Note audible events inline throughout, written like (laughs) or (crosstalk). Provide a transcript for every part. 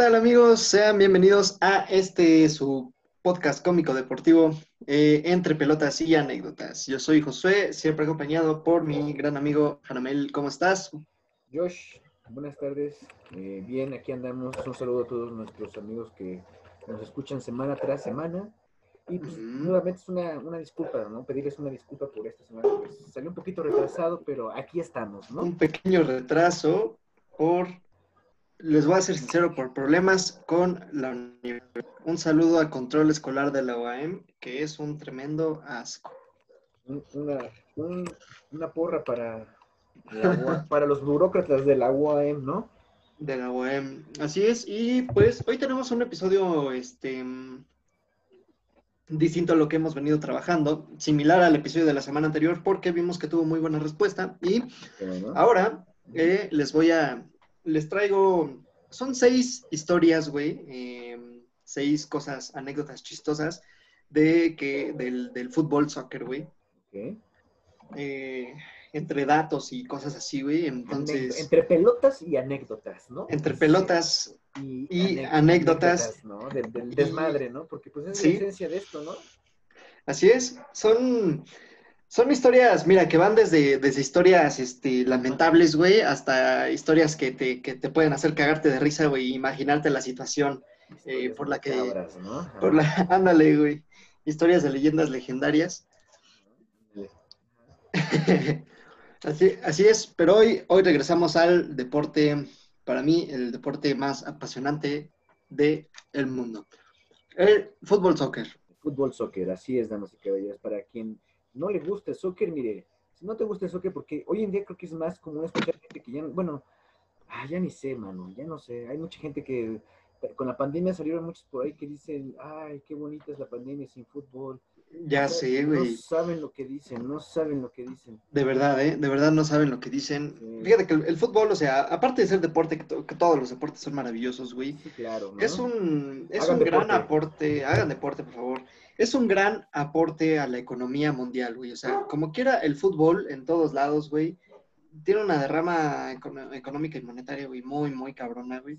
¿Qué tal amigos? Sean bienvenidos a este su podcast cómico deportivo eh, entre pelotas y anécdotas. Yo soy Josué, siempre acompañado por mi gran amigo Janamel. ¿Cómo estás? Josh, buenas tardes. Eh, bien, aquí andamos. Un saludo a todos nuestros amigos que nos escuchan semana tras semana. Y pues, nuevamente es una, una, disculpa, ¿no? Pedirles una disculpa por esta semana. Pues, salió un poquito retrasado, pero aquí estamos, ¿no? Un pequeño retraso por, les voy a ser sincero, por problemas con la universidad. Un saludo al control escolar de la UAM, que es un tremendo asco. Una, una porra para, (laughs) para los burócratas de la UAM, ¿no? De la UAM, así es. Y pues hoy tenemos un episodio, este distinto a lo que hemos venido trabajando, similar al episodio de la semana anterior, porque vimos que tuvo muy buena respuesta. Y ahora eh, les voy a, les traigo, son seis historias, güey, em, seis cosas, anécdotas chistosas de que, del, del fútbol, soccer, güey. Eh, entre datos y cosas así, güey. Entonces. Entre pelotas y anécdotas, ¿no? Entre pelotas y, anécdotas. ¿no? Del, desmadre, ¿no? Porque pues es la esencia de esto, ¿no? Así es. Son. Son historias, mira, que van desde, desde historias este, lamentables, güey, hasta historias que te, que te pueden hacer cagarte de risa, güey, imaginarte la situación eh, por la que... ¿no? Por la, ándale, güey. Historias de leyendas legendarias. (laughs) Así, así es, pero hoy, hoy regresamos al deporte, para mí, el deporte más apasionante del el mundo. El fútbol soccer. Fútbol soccer, así es, damas y caballeros. Para quien no le gusta el soccer, mire, si no te gusta el soccer, porque hoy en día creo que es más común escuchar gente que ya, bueno, ah, ya ni sé, mano, ya no sé. Hay mucha gente que con la pandemia salieron muchos por ahí que dicen, ay, qué bonita es la pandemia sin fútbol. Ya sé, güey. No saben lo que dicen, no saben lo que dicen. De verdad, ¿eh? De verdad no saben lo que dicen. Fíjate que el, fútbol, o sea, aparte de ser deporte, que, todos los deportes son maravillosos, güey. Sí, claro. Es un, es un gran aporte, hagan deporte, por favor. Es un gran aporte a la economía mundial, güey. O sea, como quiera el fútbol en todos lados, güey, tiene una derrama económica y monetaria, güey, muy, muy cabrona, güey.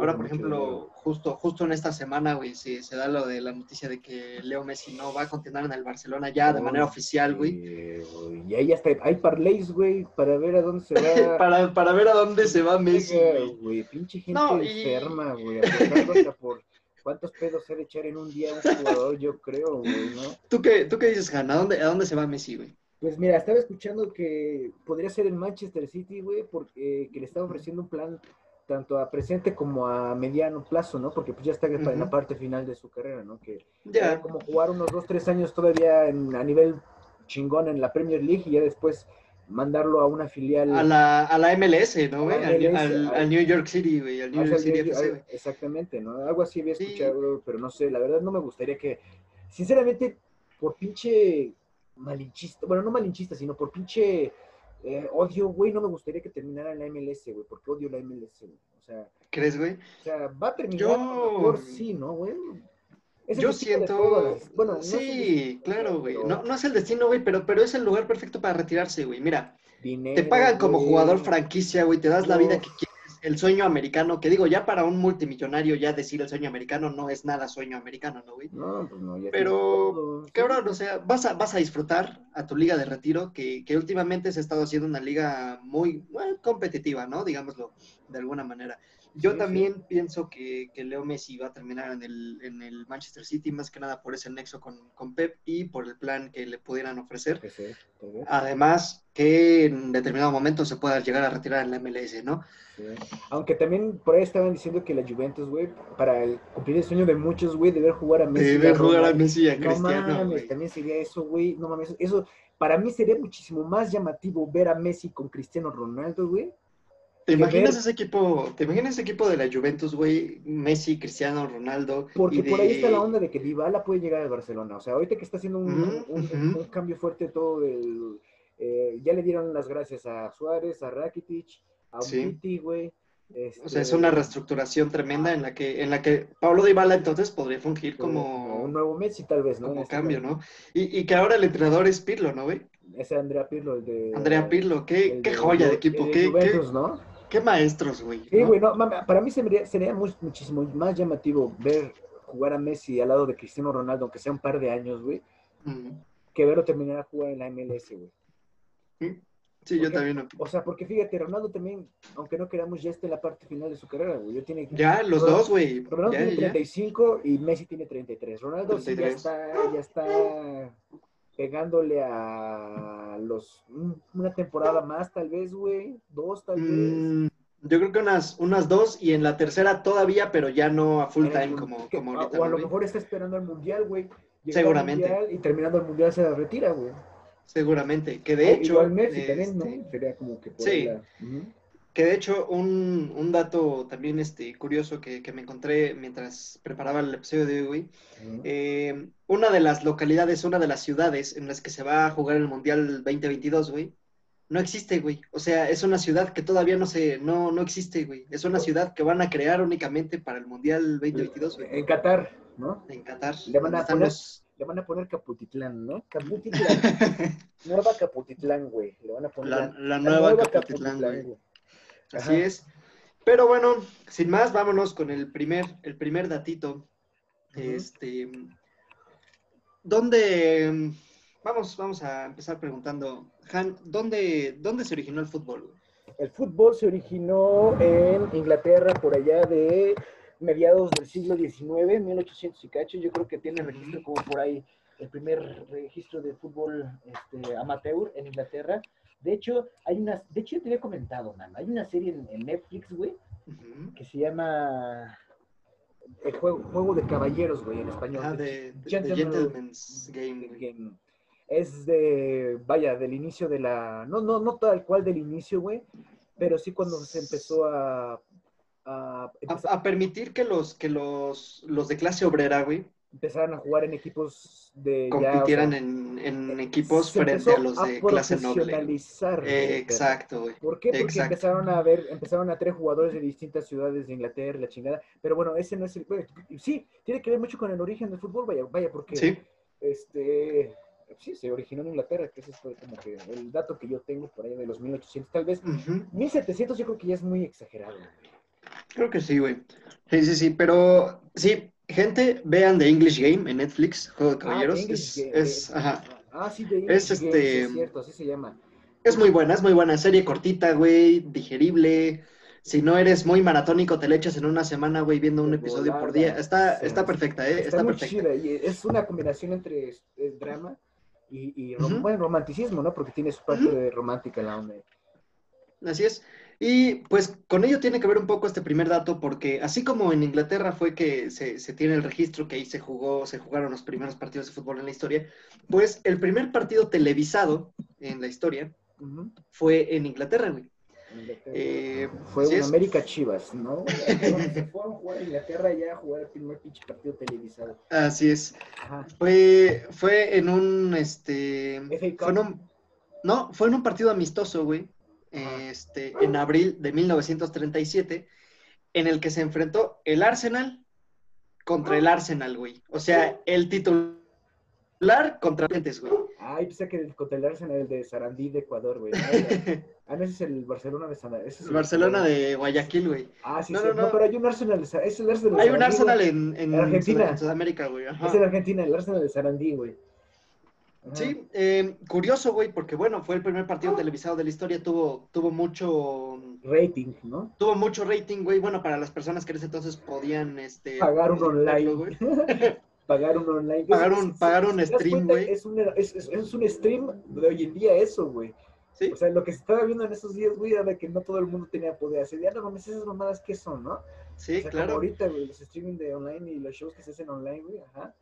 Ahora, por ejemplo, justo, justo en esta semana, güey, se, se, da lo de la noticia de que Leo Messi no va a continuar en el Barcelona ya de manera oficial, güey. y ahí hasta hay parlays, güey, para ver a dónde se va. (laughs) para, para ver a dónde se va Messi, güey. Pinche gente enferma, güey, hasta por cuántos pedos se ha de echar en un día un jugador, yo creo, güey, ¿no? ¿Tú qué, ¿Tú qué dices, Hanna? ¿A dónde, ¿A dónde se va Messi, güey? Pues mira, estaba escuchando que podría ser en Manchester City, güey, porque que le estaba ofreciendo un plan tanto a presente como a mediano plazo, ¿no? Porque pues ya está en la parte final de su carrera, ¿no? Que ya como jugar unos dos, tres años todavía en, a nivel chingón en la Premier League y ya después mandarlo a una filial. A la, a la MLS, ¿no, güey? Al, New York City, güey. Al New York City FC, Exactamente, ¿no? Algo así había escuchado, pero no sé, la verdad no me gustaría que, sinceramente, por pinche malinchista, bueno, no malinchista, sino por pinche eh, odio, güey, no me gustaría que terminara en la MLS, güey, porque odio la MLS, güey. O sea, ¿crees, güey? O sea, va a terminar por sí, ¿no, güey? Yo siento. bueno, sí, claro, güey. No, no, es el destino, güey, pero, pero es el lugar perfecto para retirarse, güey. Mira, te pagan como jugador franquicia, güey, te das la vida que quieres el sueño americano, que digo, ya para un multimillonario ya decir el sueño americano no es nada sueño americano, ¿no, güey? No, pues no, ya Pero, cabrón, o sea, vas a, vas a disfrutar a tu liga de retiro, que, que últimamente se ha estado haciendo una liga muy competitiva, ¿no? Digámoslo de alguna manera. Yo también pienso que, que, Leo Messi va a terminar en el, en el Manchester City, más que nada por ese nexo con, con Pep y por el plan que le pudieran ofrecer. Además, que en determinado momento se pueda llegar a retirar en la MLS, ¿no? Aunque también por ahí estaban diciendo que la Juventus, güey, para cumplir el sueño de muchos, güey, deber jugar a Messi. Deber jugar a Messi a Cristiano. No mames, también sería eso, güey. No mames, eso para mí sería muchísimo más llamativo ver a Messi con Cristiano Ronaldo, güey, ¿Te imaginas ese equipo, te imaginas ese equipo de la Juventus, güey? Messi, Cristiano, Ronaldo. Porque por ahí está la onda de que Dybala puede llegar al Barcelona. O sea, ahorita que está haciendo un, cambio fuerte todo el... Eh, ya le dieron las gracias a Suárez, a Rakitic, a Umtiti, güey. O sea, es este una reestructuración tremenda en la que, en la que Pablo Dybala entonces podría fungir como... Un nuevo Messi tal vez, ¿no? Como este cambio, ¿no? Y, y que ahora el entrenador es Pirlo, ¿no, güey? Ese Andrea Pirlo, el de... Andrea Pirlo, qué, qué joya de, equipo, qué, Juventus, ¿no? Qué maestros, güey. Sí, güey, no, para mí sería, sería muchísimo más llamativo ver jugar a Messi al lado de Cristiano Ronaldo, aunque sea un par de años, güey, que verlo terminar a jugar en la MLS, güey. Sí, yo también. O sea, porque fíjate, Ronaldo también, aunque no queramos, ya está en la parte final de su carrera, güey. Yo tiene, ya, los dos, güey. Ronaldo tiene 35 y Messi tiene 33. Ronaldo Sí ya está, ya está pegándole a los una temporada más, tal vez, güey. Dos, tal vez. Mm, yo creo que unas, unas dos y en la tercera todavía, pero ya no a full time como, como ahorita. O a lo mejor está esperando el mundial, güey. Seguramente. y terminando el mundial se retira, güey. Seguramente, que de ah, hecho... Igual Messi también, ¿no? Este, Sería como que... sí, que de hecho un, un, dato también este, curioso que, que, me encontré mientras preparaba el episodio de hoy, eh, una de las localidades, una de las ciudades en las que se va a jugar el Mundial 2022, güey, no existe, güey. O sea, es una ciudad que todavía no se, no, no existe, güey. Es una ciudad que van a crear únicamente para el Mundial 2022, güey. En Qatar, ¿no? En Qatar. Le van a poner le van a poner Caputitlán, ¿no? (laughs) Caputitlán. nueva Caputitlán, güey. Le van a poner la, nueva, Caputitlán, güey. Así es. Pero bueno, sin más, vámonos con el primer, el primer datito. Este, ¿dónde? Vamos, vamos a empezar preguntando, Han, ¿dónde, dónde se originó el fútbol? El fútbol se originó en Inglaterra por allá de mediados del siglo XIX, 1800 y cacho, yo creo que tiene registro como por ahí el primer registro de fútbol este, amateur en Inglaterra. De hecho, hay una, de hecho yo te había comentado, man, hay una serie en, Netflix, güey, que se llama el juego, juego de caballeros, güey, en español. Ah, de, Gentleman's Game. Game. Es de, vaya, del inicio de la, no, no, no tal cual del inicio, güey, pero sí cuando se empezó a a, permitir que los, que los, los de clase obrera, güey, empezaran a jugar en equipos de compitieran en, en, equipos frente a los de clase noble. Eh, exacto, güey. ¿Por qué? Porque empezaron a ver, empezaron a traer jugadores de distintas ciudades de Inglaterra, la chingada. Pero bueno, ese no es el. Sí, tiene que ver mucho con el origen del fútbol, vaya, vaya, porque sí. este sí, se originó en Inglaterra, que ese es como que el dato que yo tengo por ahí de los 1800, tal vez. 1700 yo creo que ya es muy exagerado. Creo que sí, güey. Sí, sí, sí, pero sí, gente, vean The English Game en Netflix, Juego de ah, Caballeros. es, es, ajá. Ah, sí, The English es, este, es cierto, así se llama. Es muy buena, es muy buena. Serie cortita, güey, digerible. Si no eres muy maratónico, te le echas en una semana, güey, viendo un episodio por día. Está, está perfecta, ¿eh? Está, perfecta. Y es una combinación entre drama y, y romanticismo, ¿no? Porque tiene su parte de romántica la onda. Así es. Y pues con ello tiene que ver un poco este primer dato, porque así como en Inglaterra fue que se, tiene el registro que ahí se jugó, se jugaron los primeros partidos de fútbol en la historia, pues el primer partido televisado en la historia fue en Inglaterra, güey. Eh, fue en América Chivas, ¿no? (laughs) se fueron a jugar a Inglaterra ya a jugar el primer pinche partido televisado. Así es. Fue, fue en un este. Fue no, fue en un partido amistoso, güey este, en abril de 1937, en el que se enfrentó el Arsenal contra el Arsenal, güey. O sea, el titular contra Lentes, güey. Ay, pensé que contra el Arsenal, el de Sarandí de Ecuador, güey. (laughs) Ah, no, ese es el Barcelona de Sarandí. el Barcelona de Guayaquil, güey. Ah, sí, no, no, no, pero hay un Arsenal, es el Arsenal Hay un Arsenal en, en, Argentina. en Sudamérica, güey. Es en Argentina, el Arsenal de Sarandí, güey. Sí, eh, curioso, güey, porque bueno, fue el primer partido televisado de la historia, tuvo, tuvo mucho rating, ¿no? Tuvo mucho rating, güey, bueno, para las personas que en ese entonces podían, este... Pagar un online. (laughs) (laughs) pagar un online. Pagar un, pagar un stream, güey. Es un, es, es, un stream de hoy en día eso, güey. ¿Sí? O sea, lo que se estaba viendo en esos días, güey, era de que no todo el mundo tenía poder hacer. Ya no mames, esas mamadas que son, ¿no? Sí, claro. ahorita, güey, los streaming de online y los shows que se hacen online, güey, ajá.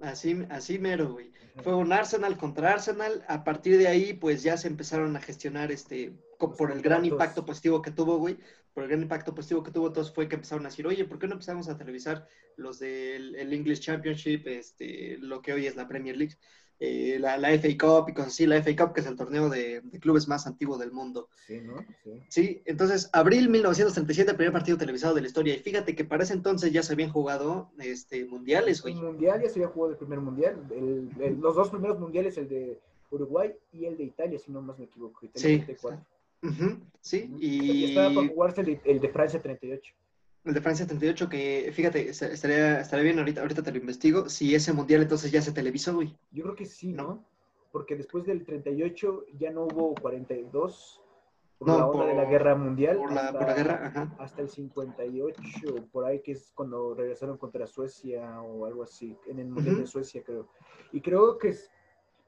Así, así mero, güey. Fue un Arsenal contra Arsenal. A partir de ahí, pues ya se empezaron a gestionar este, por el gran impacto positivo que tuvo, güey. Por el gran impacto positivo que tuvo, entonces fue que empezaron a decir, oye, ¿por qué no empezamos a televisar los del English Championship, este, lo que hoy es la Premier League? Eh, la, la, FA Cup y cosas así, la FA Cup, que es el torneo de, clubes más antiguo del mundo. Sí, ¿no? Sí. sí. entonces, abril 1937, el primer partido televisado de la historia. Y fíjate que para ese entonces ya se habían jugado este, mundiales, güey. El mundial ya se había jugado el primer mundial. los dos primeros mundiales, el de Uruguay y el de Italia, si no más me equivoco. sí. sí, y... Estaba para jugarse el, de Francia 38. El de Francia 38, que fíjate, estaría, estaría bien ahorita, ahorita te lo investigo, si ese mundial entonces ya se televisó, güey. Yo creo que sí, ¿no? Porque después del 38 ya no hubo 42 por la onda de la guerra mundial. Por la, por la guerra, ajá. Hasta el 58, por ahí que es cuando regresaron contra Suecia o algo así, en el mundial de Suecia, creo. Y creo que es,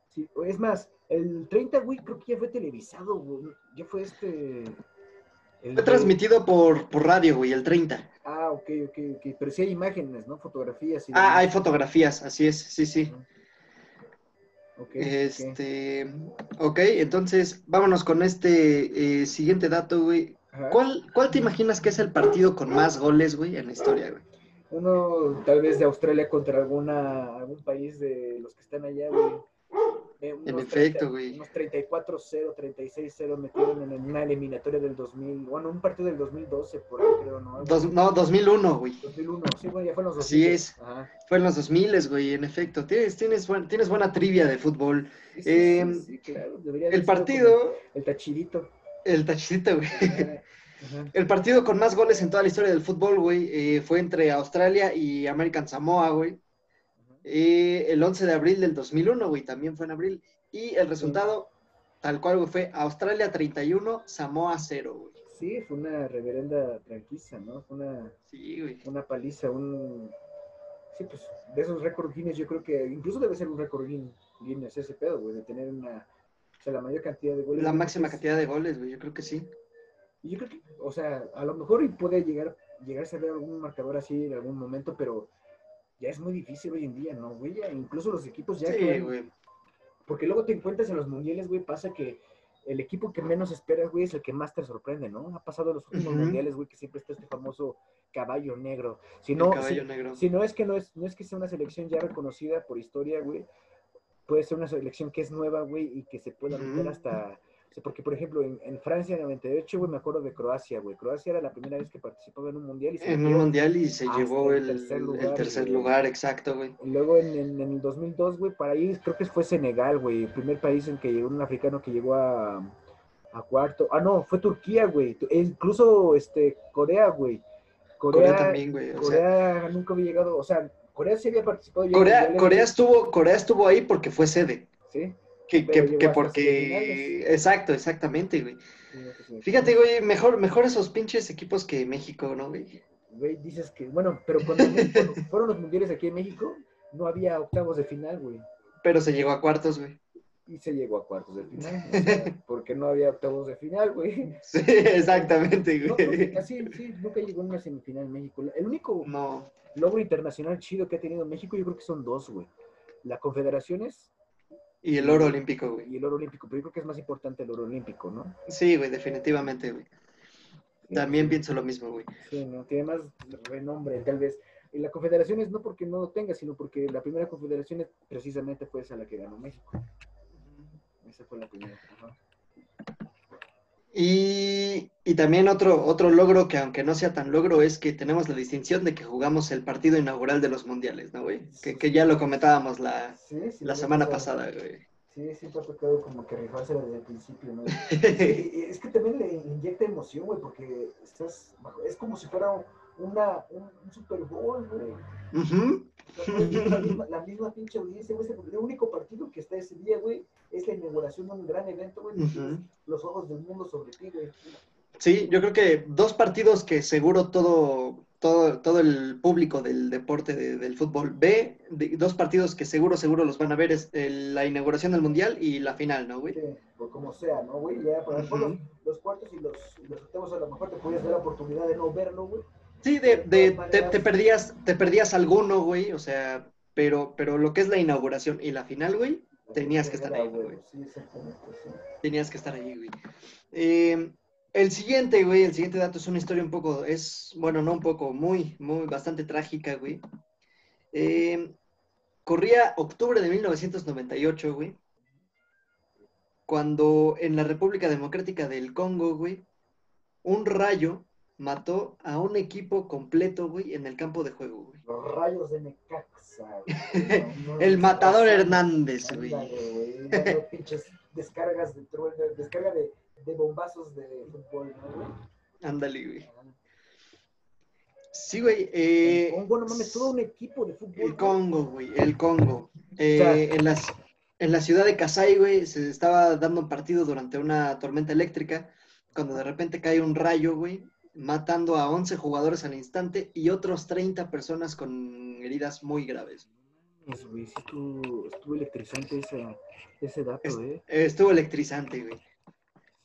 sí, es más, el 30, güey, creo que ya fue televisado, güey. Ya fue este. Fue transmitido por, por radio, güey, el 30. Ah, ok, ok, ok. Pero sí hay imágenes, ¿no? Fotografías. ah, hay fotografías, así es, sí, sí. Okay, este, ok, entonces vámonos con este eh, siguiente dato, güey. ¿Cuál, ¿Cuál te imaginas que es el partido con más goles, güey, en la historia, güey? Uno tal vez de Australia contra alguna, algún país de los que están allá, güey. Eh, en efecto, güey. Unos 34-0, 36-0 metieron en una eliminatoria del 2000, bueno, un partido del 2012, por ahí creo, ¿no? no, 2001, güey. 2001, sí, güey, ya fue en los 2000. Así es, fue en los 2000, güey, en efecto. Tienes, tienes, tienes buena trivia de fútbol. Sí, sí, em, claro. Debería el partido... El tachirito. El tachirito, güey. El partido con más goles en toda la historia del fútbol, güey, eh, fue entre Australia y American Samoa, güey. Eh, el 11 de abril del 2001, güey, también fue en abril. Y el resultado, tal cual, güey, fue Australia 31, Samoa 0, güey. Sí, fue una reverenda tranquisa, ¿no? Fue una, sí, güey. una paliza, un... Sí, pues, de esos récords Guinness, yo creo que incluso debe ser un récord Guinness ese pedo, güey, de tener una... O sea, la mayor cantidad de goles. La máxima cantidad de goles, güey, yo creo que sí. Y yo creo que, o sea, a lo mejor puede llegar, llegarse a ver algún marcador así en algún momento, pero ya es muy difícil hoy en día, ¿no, güey? incluso los equipos ya sí, güey. Porque luego te encuentras en los mundiales, güey, pasa que el equipo que menos esperas, güey, es el que más te sorprende, ¿no? Ha pasado en los últimos mundiales, güey, que siempre está este famoso caballo negro. Si no, caballo negro. si no es que no es, no es que sea una selección ya reconocida por historia, güey, puede ser una selección que es nueva, güey, y que se pueda meter hasta porque, por ejemplo, en, en Francia en 98, güey, me acuerdo de Croacia, güey. Croacia era la primera vez que participaba en un mundial. Y se en un mundial y se llevó el, tercer lugar, el tercer lugar exacto, güey. Y luego en, en, el 2002, güey, para ahí creo que fue Senegal, güey. El primer país en que llegó un africano que llegó a, a cuarto. Ah, no, fue Turquía, güey. E incluso este, Corea, güey. Corea, también, güey. Corea nunca había llegado, o sea, Corea sí había participado. Corea, Corea, estuvo, Corea estuvo ahí porque fue sede. Sí. Que, que, porque. Exacto, exactamente, güey. Fíjate, güey, mejor, mejor esos pinches equipos que México, ¿no, güey? Güey, dices que, bueno, pero cuando, (laughs) fueron los mundiales aquí en México, no había octavos de final, güey. Pero se llegó a cuartos, güey. Y se llegó a cuartos de final. (laughs) porque no había octavos de final, güey. Sí, exactamente, güey. así, sí, nunca llegó a una semifinal en México. El único logro internacional chido que ha tenido México, yo creo que son dos, güey. La Confederaciones y el oro olímpico, güey. Y el oro olímpico, pero yo creo que es más importante el oro olímpico, ¿no? Sí, güey, definitivamente, güey. También pienso lo mismo, güey. Sí, ¿no? Tiene más renombre, tal vez. Y la confederación es no porque no lo tenga, sino porque la primera confederación precisamente fue esa la que ganó México. Esa fue la primera. Y, y, también otro, otro logro que aunque no sea tan logro es que tenemos la distinción de que jugamos el partido inaugural de los mundiales, ¿no, güey? Que, que, ya lo comentábamos la, la semana pasada, güey. Sí, sí, te ha tocado como que rifarse desde el principio, ¿no? (laughs) es que también le inyecta emoción, güey, porque estás, es como si fuera una, un, Super Bowl, güey. la, misma, la, misma, pinche audiencia, güey. El único partido que está ese día, güey, es la inauguración de un gran evento, güey. Los ojos del mundo sobre ti, güey. Sí, yo creo que dos partidos que seguro todo, todo, todo el público del deporte del fútbol ve, dos partidos que seguro, seguro los van a ver, es la inauguración del Mundial y la final, ¿no, güey? Sí, por como sea, ¿no, güey? Ya, por ejemplo, los, cuartos y los, los octavos a lo mejor te podías dar la oportunidad de no verlo, güey. Sí, de, de te, perdías, te perdías alguno, güey, o sea, pero, pero lo que es la inauguración y la final, güey, tenías que estar ahí, güey. Tenías que estar ahí, güey. Eh, el siguiente, güey, el siguiente dato es una historia un poco, es, bueno, no un poco, muy, muy, bastante trágica, güey. Eh, corría octubre de 1998, güey, cuando en la República Democrática del Congo, güey, un rayo mató a un equipo completo, güey, en el campo de juego, güey. Los rayos de Necaxa, güey. el matador Hernández, güey. pinches descargas de, descarga de de bombazos de fútbol, ¿no, güey? Ándale, güey. Sí, güey. Eh, el Congo, no mames, todo un equipo de fútbol. El Congo, güey, el Congo. Eh, en, las, en la ciudad de Kasai, güey, se estaba dando un partido durante una tormenta eléctrica, cuando de repente cae un rayo, güey, matando a 11 jugadores al instante y otros 30 personas con heridas muy graves. Pues, güey, sí estuvo, estuvo electrizante ese, ese dato, ¿eh? Estuvo electrizante, güey.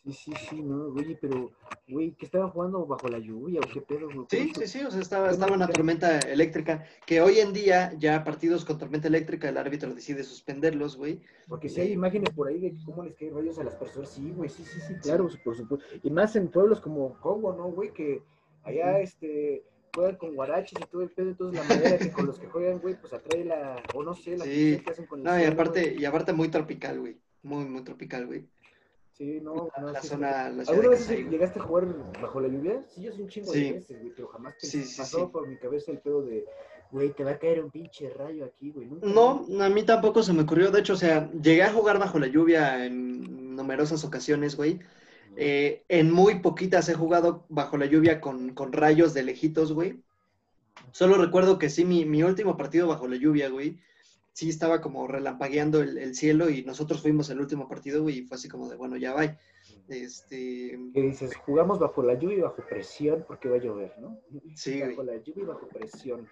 Sí, sí, sí, no, güey, pero, güey, que estaba jugando bajo la lluvia o qué pedo, güey. Sí, sí, sí, o sea, estaba, estaba una tormenta eléctrica, que hoy en día, ya partidos con tormenta eléctrica, el árbitro decide suspenderlos, güey. Porque si hay imágenes por ahí de cómo les caen rayos a las personas, sí, güey, sí, sí, sí, claro, por supuesto. Y más en pueblos como Congo, ¿no, güey? Que allá, este, juegan con guaraches y todo el pedo, entonces la manera que con los que juegan, güey, pues atrae la, o no sé, la sí. que hacen con el No, y aparte, y aparte muy tropical, güey, muy, muy tropical, güey. Sí, no, no. La, zona, la ¿Alguna vez llegaste a jugar bajo la lluvia? Sí, yo soy un chingo de veces, güey, pero jamás sí, pasó por mi cabeza el pedo de, güey, te va a caer un pinche rayo aquí, güey. no, a mí tampoco se me ocurrió. De hecho, o sea, llegué a jugar bajo la lluvia en numerosas ocasiones, güey. Eh, en muy poquitas he jugado bajo la lluvia con, con rayos de lejitos, güey. Solo recuerdo que sí, mi, mi último partido bajo la lluvia, güey, sí estaba como relampagueando el, cielo y nosotros fuimos el último partido, güey, y fue así como de, bueno, ya va. Este... ¿Qué dices? Jugamos bajo la lluvia y bajo presión porque va a llover, ¿no? Sí, Bajo la lluvia y bajo presión.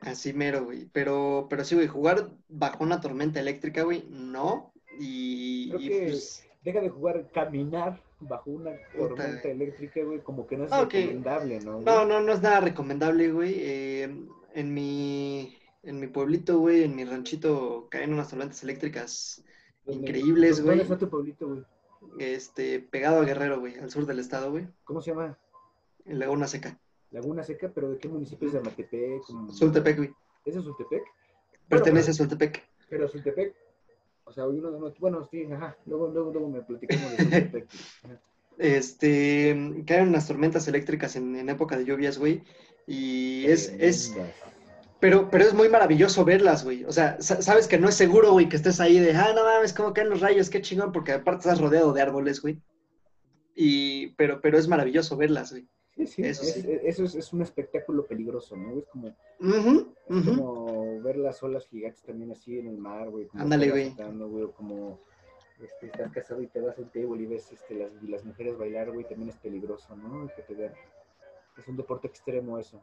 Así mero, güey. Pero, pero sí, güey, jugar bajo una tormenta eléctrica, güey, no. Y, Creo que pues deja de jugar, caminar bajo una tormenta eléctrica, güey, como que no es recomendable, ¿no? No, no, no es nada recomendable, güey. Eh, en mi en mi pueblito, güey, en mi ranchito, caen unas tormentas eléctricas increíbles, güey. ¿Dónde está tu pueblito, güey? Este, pegado a Guerrero, güey, al sur del estado, güey. ¿Cómo se llama? En Laguna Seca. Laguna Seca, pero ¿de qué municipio es de Matepec? Sultepec, güey. ¿Es de Sultepec? Pertenece a Sultepec. Pero Sultepec, o sea, uno de bueno, sí, ajá, luego, luego, luego me platicamos de Sultepec. (laughs) este, caen unas tormentas eléctricas en, en época de lluvias, güey, y es, es, pero, pero es muy maravilloso verlas, güey. O sea, sabes que no es seguro, güey, que estés ahí de, ah, no mames, cómo caen los rayos, qué chingón, porque aparte estás rodeado de árboles, güey. Y, pero, pero es maravilloso verlas, güey. Sí, sí, eso, es, eso es, un espectáculo peligroso, ¿no? Es como, como ver las olas gigantes también así en el mar, güey. Ándale, güey. Como este, estás casado y te vas al table y ves este, las, las mujeres bailar, güey, también es peligroso, ¿no? Que te vean. Es un deporte extremo eso.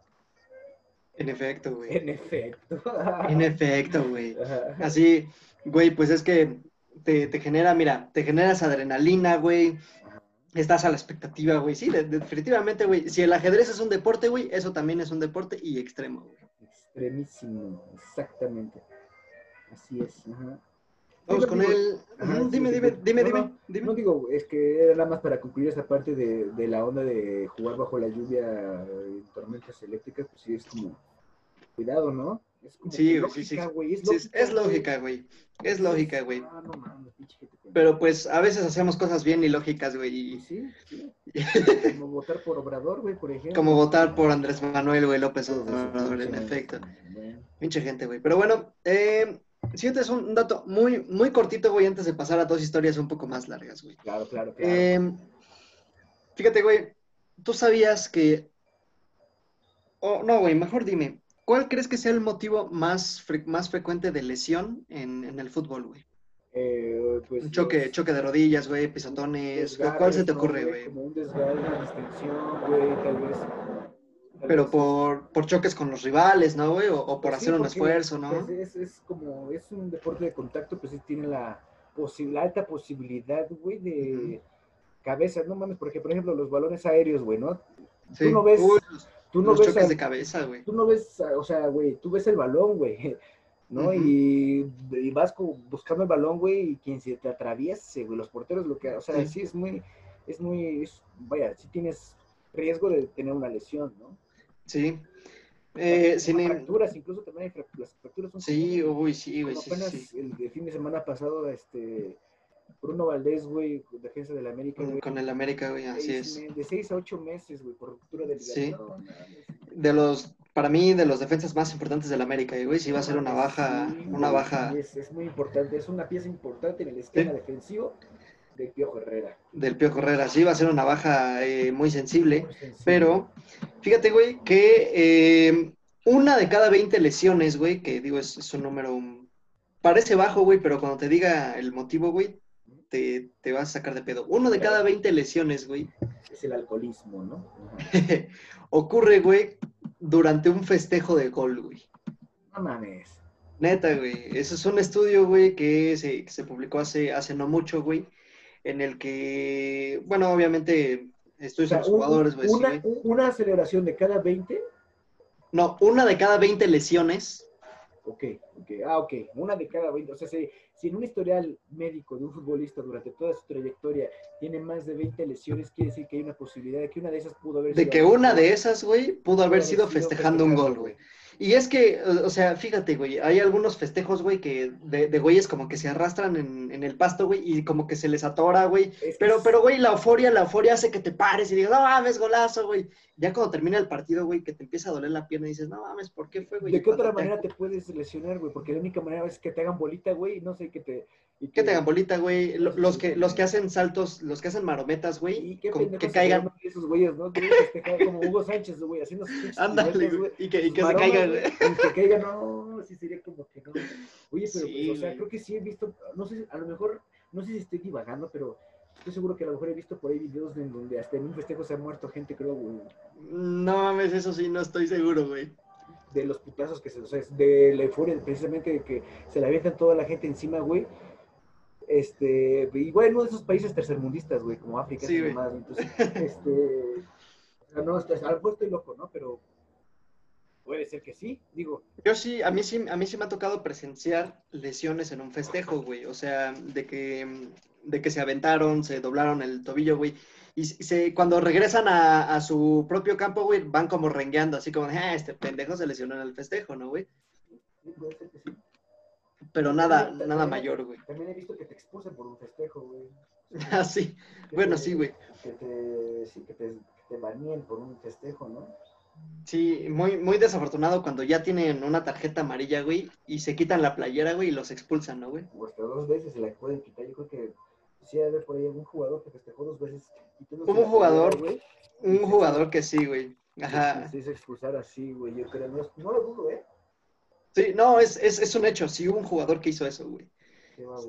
En efecto, güey. En efecto. en efecto, güey. Así, güey, pues es que te, genera, mira, te generas adrenalina, güey. Estás a la expectativa, güey. Sí, definitivamente, güey. Si el ajedrez es un deporte, güey, eso también es un deporte y extremo, güey. Extremísimo, exactamente. Así es. Vamos con él. dime, dime, dime, dime, dime, No digo, es que era nada más para concluir esa parte de, de la onda de jugar bajo la lluvia en tormentas eléctricas, pues sí es como cuidado, ¿no? Es como sí, lógica, sí, sí. Güey, es, es, lógica, güey. Es lógica, güey. Ah, no Pero pues a veces hacemos cosas bien ilógicas, güey. Sí, sí. (laughs) como votar por Obrador, güey, por ejemplo. Como votar por Andrés Manuel, güey, López Obrador, en efecto. Pinche gente, güey. Pero bueno, eh, siguiente es un dato muy, muy cortito, güey, antes de pasar a dos historias un poco más largas, güey. Claro, claro, claro. Eh, fíjate, güey, tú sabías que... Oh, no, güey, mejor dime, ¿Cuál crees que sea el motivo más, más frecuente de lesión en, el fútbol, güey? Eh, pues, un choque, choque de rodillas, güey, pisotones. ¿Cuál se te ocurre, güey? Como un desgarre, una distensión, güey, tal vez. Pero por, por, choques con los rivales, ¿no, güey? O, por hacer un esfuerzo, ¿no? Pues es, es, como, es un deporte de contacto, pues sí tiene la, la alta posibilidad, güey, de cabeza. No mames, porque, por ejemplo, los balones aéreos, güey, ¿no? Sí. Tú no ves... Tú no ves de cabeza, güey. Tú no ves, o sea, güey, tú ves el balón, güey, (laughs) ¿no? y, vas buscando el balón, güey, y quien se te atraviese, güey, los porteros, lo que, o sea, sí, es muy, es muy, vaya, sí tienes riesgo de tener una lesión, ¿no? Sí. Eh, sin fracturas, incluso también hay las fracturas son Sí, uy, sí, güey, sí, apenas el, fin de semana pasado, este, Bruno Valdés, güey, defensa del América, güey. Con el América, güey, así es. De seis a ocho meses, güey, por ruptura de Sí. De los, para mí, de los defensas más importantes del América, güey, sí va a ser una baja, una baja. Es, es, muy importante, es una pieza importante en el esquema defensivo. Del Piojo Herrera. Del Piojo Herrera, sí, va a ser una baja eh, muy, sensible, Pero, fíjate, güey, que eh, una de cada 20 lesiones, güey, que digo, es, un número, parece bajo, güey, pero cuando te diga el motivo, güey, te, te, vas a sacar de pedo. Uno de cada 20 lesiones, güey. Es el alcoholismo, ¿no? (laughs) Ocurre, güey, durante un festejo de gol, güey. No mames. Neta, güey. Eso es un estudio, güey, que se, se publicó hace, hace no mucho, güey, en el que, bueno, obviamente, estudios o los jugadores. Una, una aceleración de cada 20. No, una de cada 20 lesiones Ok, ok, ah, ok, una de cada 20. O sea, si, si, en un historial médico de un futbolista durante toda su trayectoria tiene más de 20 lesiones, quiere decir que hay una posibilidad de que una de esas pudo haber de sido. De que una de esas, güey, pudo haber sido, festejando un gol, güey. Y es que, o sea, fíjate, güey, hay algunos festejos, güey, que de, de güeyes como que se arrastran en, en, el pasto, güey, y como que se les atora, güey. pero, pero, güey, la euforia, la euforia hace que te pares y digas, no mames, golazo, güey. Ya cuando termina el partido, güey, que te empieza a doler la pierna y dices, no mames, ¿por qué fue, güey? ¿De qué otra manera te puedes lesionar, güey? Porque la única manera es que te hagan bolita, güey, no sé, que te... Y que, te hagan bolita, güey. Los que, los que hacen saltos, los que hacen marometas, güey, que caigan. Esos güeyes, ¿no? Que como Hugo Sánchez, güey, haciendo sus Ándale, güey. Y que, y que se caigan, güey. Y que caigan, no, sí sería como que no. Oye, pero, pues, o sea, creo que sí he visto, no sé, a lo mejor, no sé si estoy divagando, pero estoy seguro que a lo mejor he visto por ahí videos en donde hasta en un festejo se ha muerto gente, creo, güey. No mames, eso sí, no estoy seguro, güey de los putazos que se, o sea, de la euforia, precisamente de que se le avientan toda la gente encima, güey, este, y bueno, de esos países tercermundistas, güey, como África y demás. Entonces, (laughs) este, no, a lo estoy loco, ¿no? Pero puede ser que sí, digo. Yo sí, a mí sí, a mí sí me ha tocado presenciar lesiones en un festejo, güey. O sea, de que, de que se aventaron, se doblaron el tobillo, güey. Y se, cuando regresan a, a, su propio campo, güey, van como rengueando, así como, ah, este pendejo se lesionó en el festejo, ¿no, güey? Sí, puede ser que sí. Pero nada, nada mayor, güey. También he visto que te expulsen por un festejo, güey. (laughs) ah, sí. Bueno, sí, güey. Que te, sí, que te, te baneen por un festejo, ¿no? Sí, muy, muy desafortunado cuando ya tienen una tarjeta amarilla, güey, y se quitan la playera, güey, y los expulsan, ¿no, güey? O hasta dos veces se la pueden quitar. Yo creo que sí debe por ahí algún jugador que festejó dos veces. Un jugador, güey. Un jugador que sí, güey. Ajá. Se expulsar así, güey. Yo creo, no, no lo dudo, ¿eh? Sí, no, es, es, es un hecho. Sí hubo un jugador que hizo eso, güey.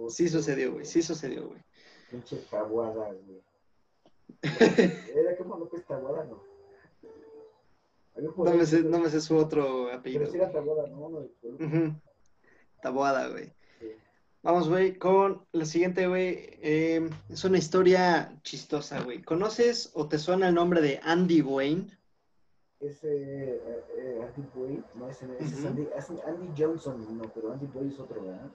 Sí sucedió, güey. Sí sucedió, güey. Pinche Tabuada, güey. (laughs) ¿Era como López Tabuada, no? No me, sé, no me sé su otro apellido. Pero sí era Tabuada, ¿no? Uh Tabuada, güey. Vamos, güey, con la siguiente, güey. Eh, es una historia chistosa, güey. ¿Conoces o te suena el nombre de Andy Wayne? Ese eh, eh, Andy Boy, no, ese, es Andy, Andy, Johnson, no, pero Andy Boy es otro, ¿verdad?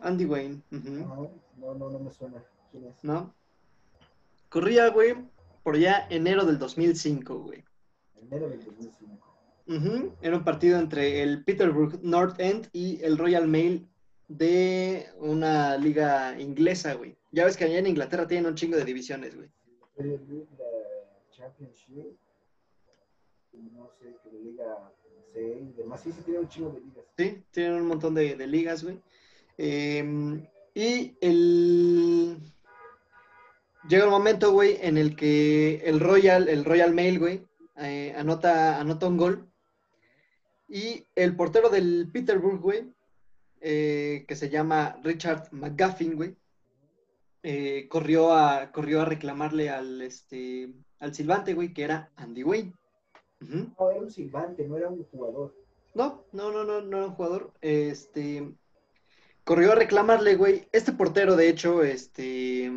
Andy Wayne. no, no, no, no me suena. ¿Quién es? ¿No? Corría, güey, por ya enero del 2005, güey. Enero del 2005. Uh Era un partido entre el Peterborough North End y el Royal Mail de una liga inglesa, güey. Ya ves que allá en Inglaterra tienen un chingo de divisiones, güey. La Championship no sé, que liga C y demás. Sí, sí, tienen un chingo de ligas. Sí, tienen un montón de, ligas, güey. Eh, y el... Llega el momento, güey, en el que el Royal, el Royal Mail, güey, eh, anota, anota un gol. Y el portero del Peterborough, güey, eh, que se llama Richard McGuffin, güey, eh, corrió, a, corrió a reclamarle al, este, al silbante, güey, que era Andy Wayne. No, era un silbante, no era un jugador. No, no, no, no, no era un jugador. Este corrió a reclamarle, güey. Este portero, de hecho, este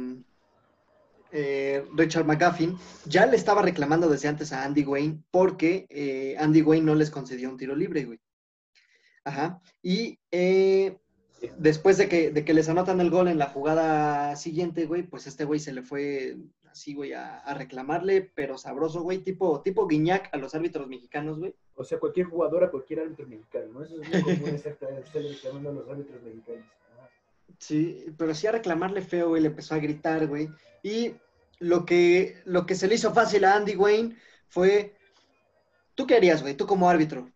eh, Richard McGuffin, ya le estaba reclamando desde antes a Andy Wayne porque eh, Andy Wayne no les concedió un tiro libre, güey. Ajá. Y eh, después de que, de que les anotan el gol en la jugada siguiente, güey, pues este güey se le fue así, güey, a, reclamarle, pero sabroso, güey, tipo, tipo Guiñac a los árbitros mexicanos, güey. O sea, cualquier jugador a cualquier árbitro mexicano, ¿no? Eso es muy común, estar reclamando a los árbitros mexicanos. Sí, pero sí a reclamarle feo, güey, le empezó a gritar, güey. Y lo que, lo que se le hizo fácil a Andy Wayne fue, ¿tú qué harías, güey? Tú como árbitro.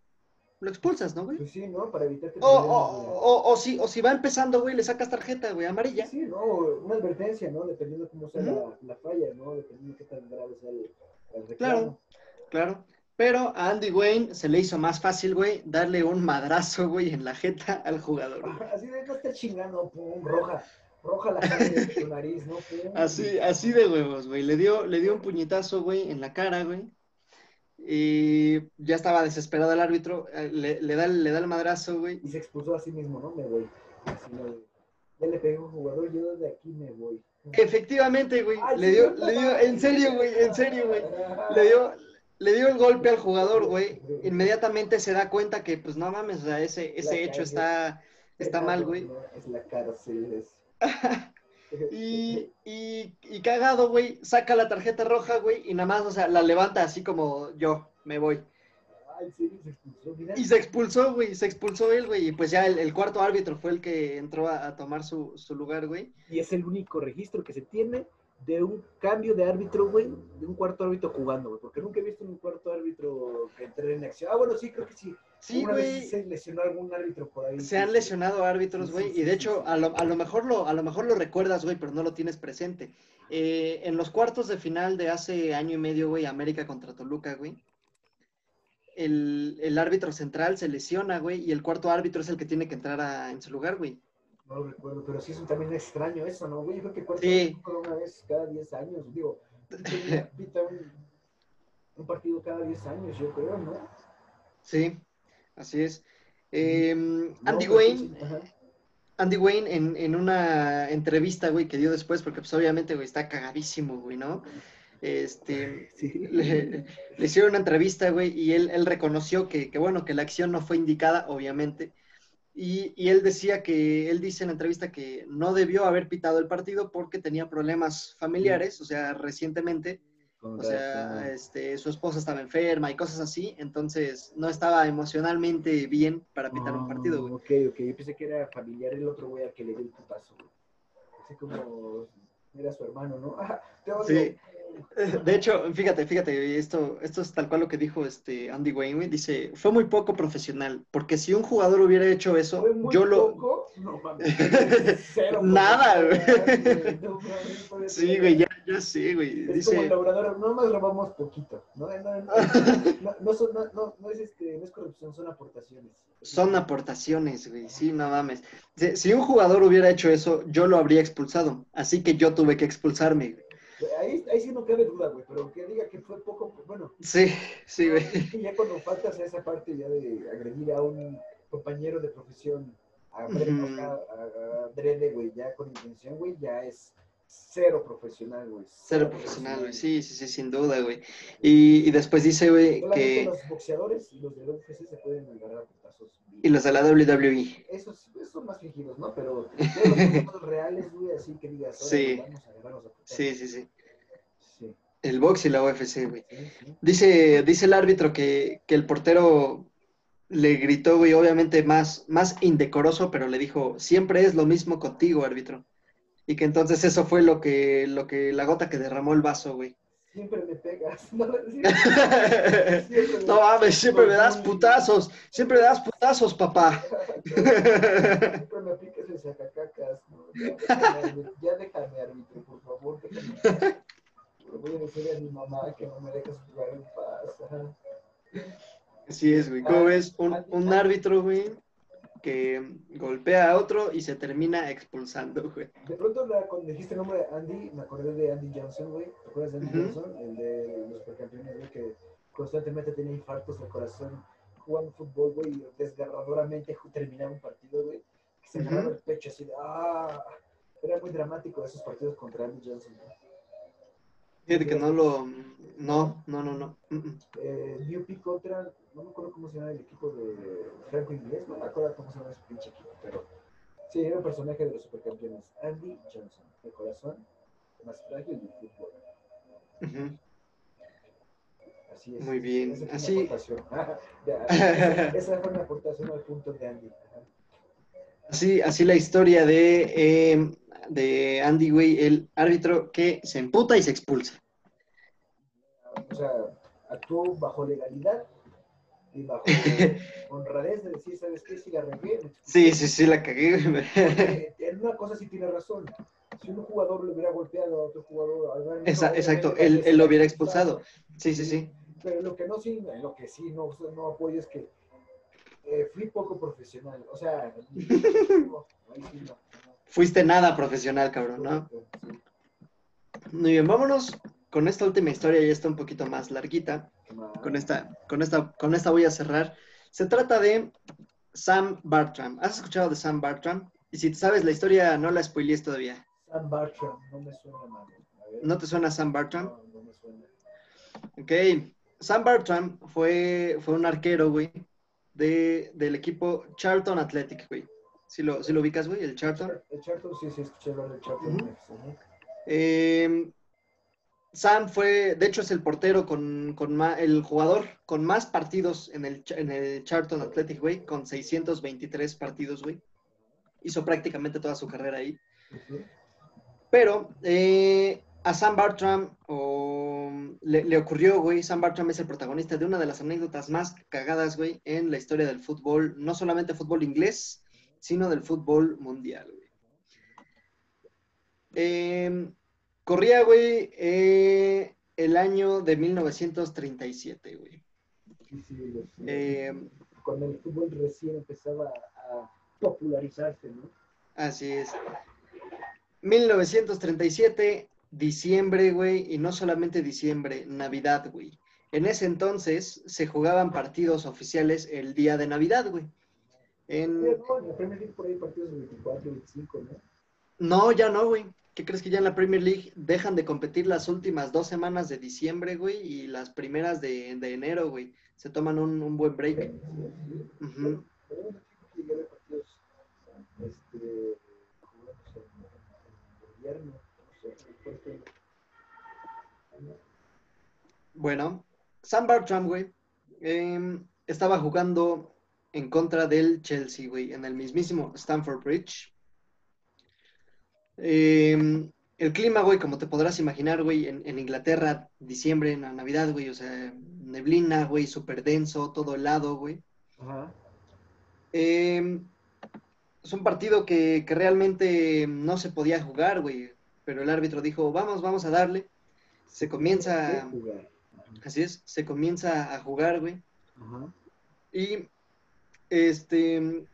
Lo expulsas, ¿no, güey? Pues sí, ¿no? Para evitar que... O, o, o, si, o si va empezando, güey, le sacas tarjeta, güey, amarilla. Sí, no, una advertencia, ¿no? Dependiendo cómo sea la, falla, ¿no? Dependiendo de qué tan grave sea el, reclamo. Claro, claro. Pero a Andy Wayne se le hizo más fácil, güey, darle un madrazo, güey, en la jeta al jugador. Así de no está chingando, pum, roja. Roja la cara de tu nariz, ¿no? Así, así de huevos, güey. Le dio, le dio un puñetazo, güey, en la cara, güey. Y ya estaba desesperado el árbitro. Eh, le, da, le da el madrazo, güey. Y se expulsó a sí mismo, ¿no? Me voy. Así Ya le pegué a un jugador, yo de aquí me voy. Efectivamente, güey. Le dio, le dio, en serio, güey, en serio, güey. Le dio, le dio el golpe al jugador, güey. Inmediatamente se da cuenta que, pues no mames, o sea, ese, ese hecho está, está mal, güey. Es la cárcel, es. (laughs) y, y, y, cagado, güey, saca la tarjeta roja, güey, y nada más, o sea, la levanta así como yo, me voy. Y se expulsó, güey, se expulsó él, güey, y pues ya el, cuarto árbitro fue el que entró a, a tomar su, su, lugar, güey. Y es el único registro que se tiene de un cambio de árbitro, güey, de un cuarto árbitro jugando, güey, porque nunca he visto un cuarto árbitro que entre en acción. Ah, bueno, sí, creo que sí. Sí, güey. Se lesionó algún árbitro por ahí. Se han lesionado árbitros, güey, y de hecho, a lo, a, lo, mejor lo, a lo mejor lo recuerdas, güey, pero no lo tienes presente. Eh, en los cuartos de final de hace año y medio, güey, América contra Toluca, güey, el, el árbitro central se lesiona, güey, y el cuarto árbitro es el que tiene que entrar a, en su lugar, güey. No lo recuerdo, pero sí es también extraño eso, ¿no, güey? Yo creo que cuarto sí. una vez cada 10 años, digo, (laughs) pita un, un partido cada 10 años, yo creo, ¿no? Sí. Así es. Eh, Andy Wayne, Andy Wayne en, en, una entrevista, güey, que dio después, porque pues obviamente, güey, está cagadísimo, güey, ¿no? Este, (laughs) le, hicieron una entrevista, güey, y él, él reconoció que, que, bueno, que la acción no fue indicada, obviamente, y, y, él decía que, él dice en la entrevista que no debió haber pitado el partido porque tenía problemas familiares, o sea, recientemente, o sea, este, su esposa estaba enferma y cosas así, entonces no estaba emocionalmente bien para pitar un partido, güey. Ok, ok, yo pensé que era familiar el otro güey al que le dio el putazo, Así como era su hermano, ¿no? (laughs) sí. De hecho, fíjate, fíjate, esto, esto es tal cual lo que dijo este Andy Wayne, dice, fue muy poco profesional, porque si un jugador hubiera hecho eso, yo lo... Poco? No, Nada, güey. sí, güey, ya, ya sé, güey. Es dice... como el laborador, no más grabamos poquito, ¿no? No, no, no, no, es, este, no es corrupción, son aportaciones. Son aportaciones, güey, sí, no mames. Si un jugador hubiera hecho eso, yo lo habría expulsado, así que yo tuve que expulsarme, güey. Ahí, ahí sí no cabe duda, güey, pero que diga que fue poco, bueno. Sí, sí, güey. ya cuando faltas a esa parte ya de agredir a un compañero de profesión, a, a, Drede, güey, ya con intención, güey, ya es cero profesional, güey. Cero, profesional, güey, sí, sí, sí, sin duda, güey. Y, y después dice, güey, que... los boxeadores y los de UFC se pueden agarrar a putazos. Y los de la WWE. Esos, esos son más fingidos, ¿no? Pero los reales, güey, así que digas, sí. vamos a agarrarnos a putazos. Sí, sí, sí. El box y la UFC, güey. Dice, dice el árbitro que, que, el portero le gritó, güey, obviamente más, más indecoroso, pero le dijo, siempre es lo mismo contigo, árbitro. Y que entonces eso fue lo que, lo que, la gota que derramó el vaso, güey. Siempre me pegas. No, (laughs) mames, siempre me das putazos. Siempre me das putazos, papá. siempre me aplicas el sacacacas. Ya déjame, árbitro, por favor. Déjame voy a decirle a mi mamá que no me dejes jugar en paz. Así es, güey. ¿Cómo ves? Un, un árbitro, güey, que golpea a otro y se termina expulsando, güey. De pronto, cuando dijiste el nombre de Andy, me acordé de Andy Johnson, güey. ¿Te acuerdas de Andy Johnson? El de los supercampeones, güey, que constantemente tenía infartos del corazón jugando fútbol, güey, y desgarradoramente terminaba un partido, güey. Que se agarraba el pecho así de, ah, era muy dramático esos partidos contra Andy Johnson, güey. Fíjate que no lo. No, no, no, no. Eh, New Pick contra. No me acuerdo cómo se llama el equipo de Franco Inglés. No me acuerdo cómo se llama ese pinche equipo, pero. Sí, era un personaje de los supercampeones. Andy Johnson, de corazón más frágil del fútbol. Así es. Muy bien. Así. (laughs) esa, (laughs) esa, fue una aportación al punto de Andy. Así, así la historia de eh, de Andy Way, el árbitro que se emputa y se expulsa. O sea, actuó bajo legalidad y bajo (laughs) honradez de decir, ¿sabes qué? Si la regué. Sí, sí, sí, la cagué. En una cosa sí tiene razón. Si un jugador le hubiera golpeado a otro jugador, Esa, exacto, él, él lo hubiera expulsado. Sí, sí, sí. Pero lo que no sí, lo que sí no, no apoyo es que eh, fui poco profesional. O sea, (laughs) no, fuiste nada profesional, cabrón, ¿no? Muy bien, vámonos con esta última historia, ya está un poquito más larguita. Con esta, con esta, con esta voy a cerrar. Se trata de Sam Bartram. ¿Has escuchado de Sam Bartram? Y si sabes la historia, no la spoilees todavía. Sam Bartram, no me suena mal. ¿No te suena Sam Bartram? No, no me suena. Ok. Sam Bartram fue, fue un arquero, güey, de, del equipo Charlton Athletic, güey. Si lo, si lo ubicas, güey, el Charlton. El Charlton, sí, sí, escuché hablar del Charlton. eh, Sam fue, de hecho, es el portero con, con el jugador con más partidos en el, en el Charlton Athletic, güey, con 623 partidos, güey. Hizo prácticamente toda su carrera ahí. Pero eh, a Sam Bartram le, le, ocurrió, güey, Sam Bartram es el protagonista de una de las anécdotas más cagadas, güey, en la historia del fútbol, no solamente fútbol inglés, sino del fútbol mundial, güey. Eh, Corría, güey, eh, el año de 1937, güey. Eh, Cuando el fútbol recién empezaba a popularizarse, ¿no? Así es. 1937, diciembre, güey, y no solamente diciembre, Navidad, güey. En ese entonces se jugaban partidos oficiales el día de Navidad, güey. En... la Premier League por ahí partidos de 24, 25, ¿no? No, ya no, güey. ¿Qué crees que ya en la Premier League dejan de competir las últimas dos semanas de diciembre, güey, y las primeras de, enero, güey? Se toman un, buen break. Bueno, Sam Bartram, güey, em, estaba jugando en contra del Chelsea, güey, en el mismísimo Stamford Bridge. Em, el clima, güey, como te podrás imaginar, güey, en, Inglaterra, diciembre, en la Navidad, güey, o sea, neblina, güey, súper denso, todo helado, güey. Ajá. Em, es un partido que, realmente no se podía jugar, güey, pero el árbitro dijo, vamos, vamos a darle. Se comienza... Así es, se comienza a jugar, güey. Ajá. Y este,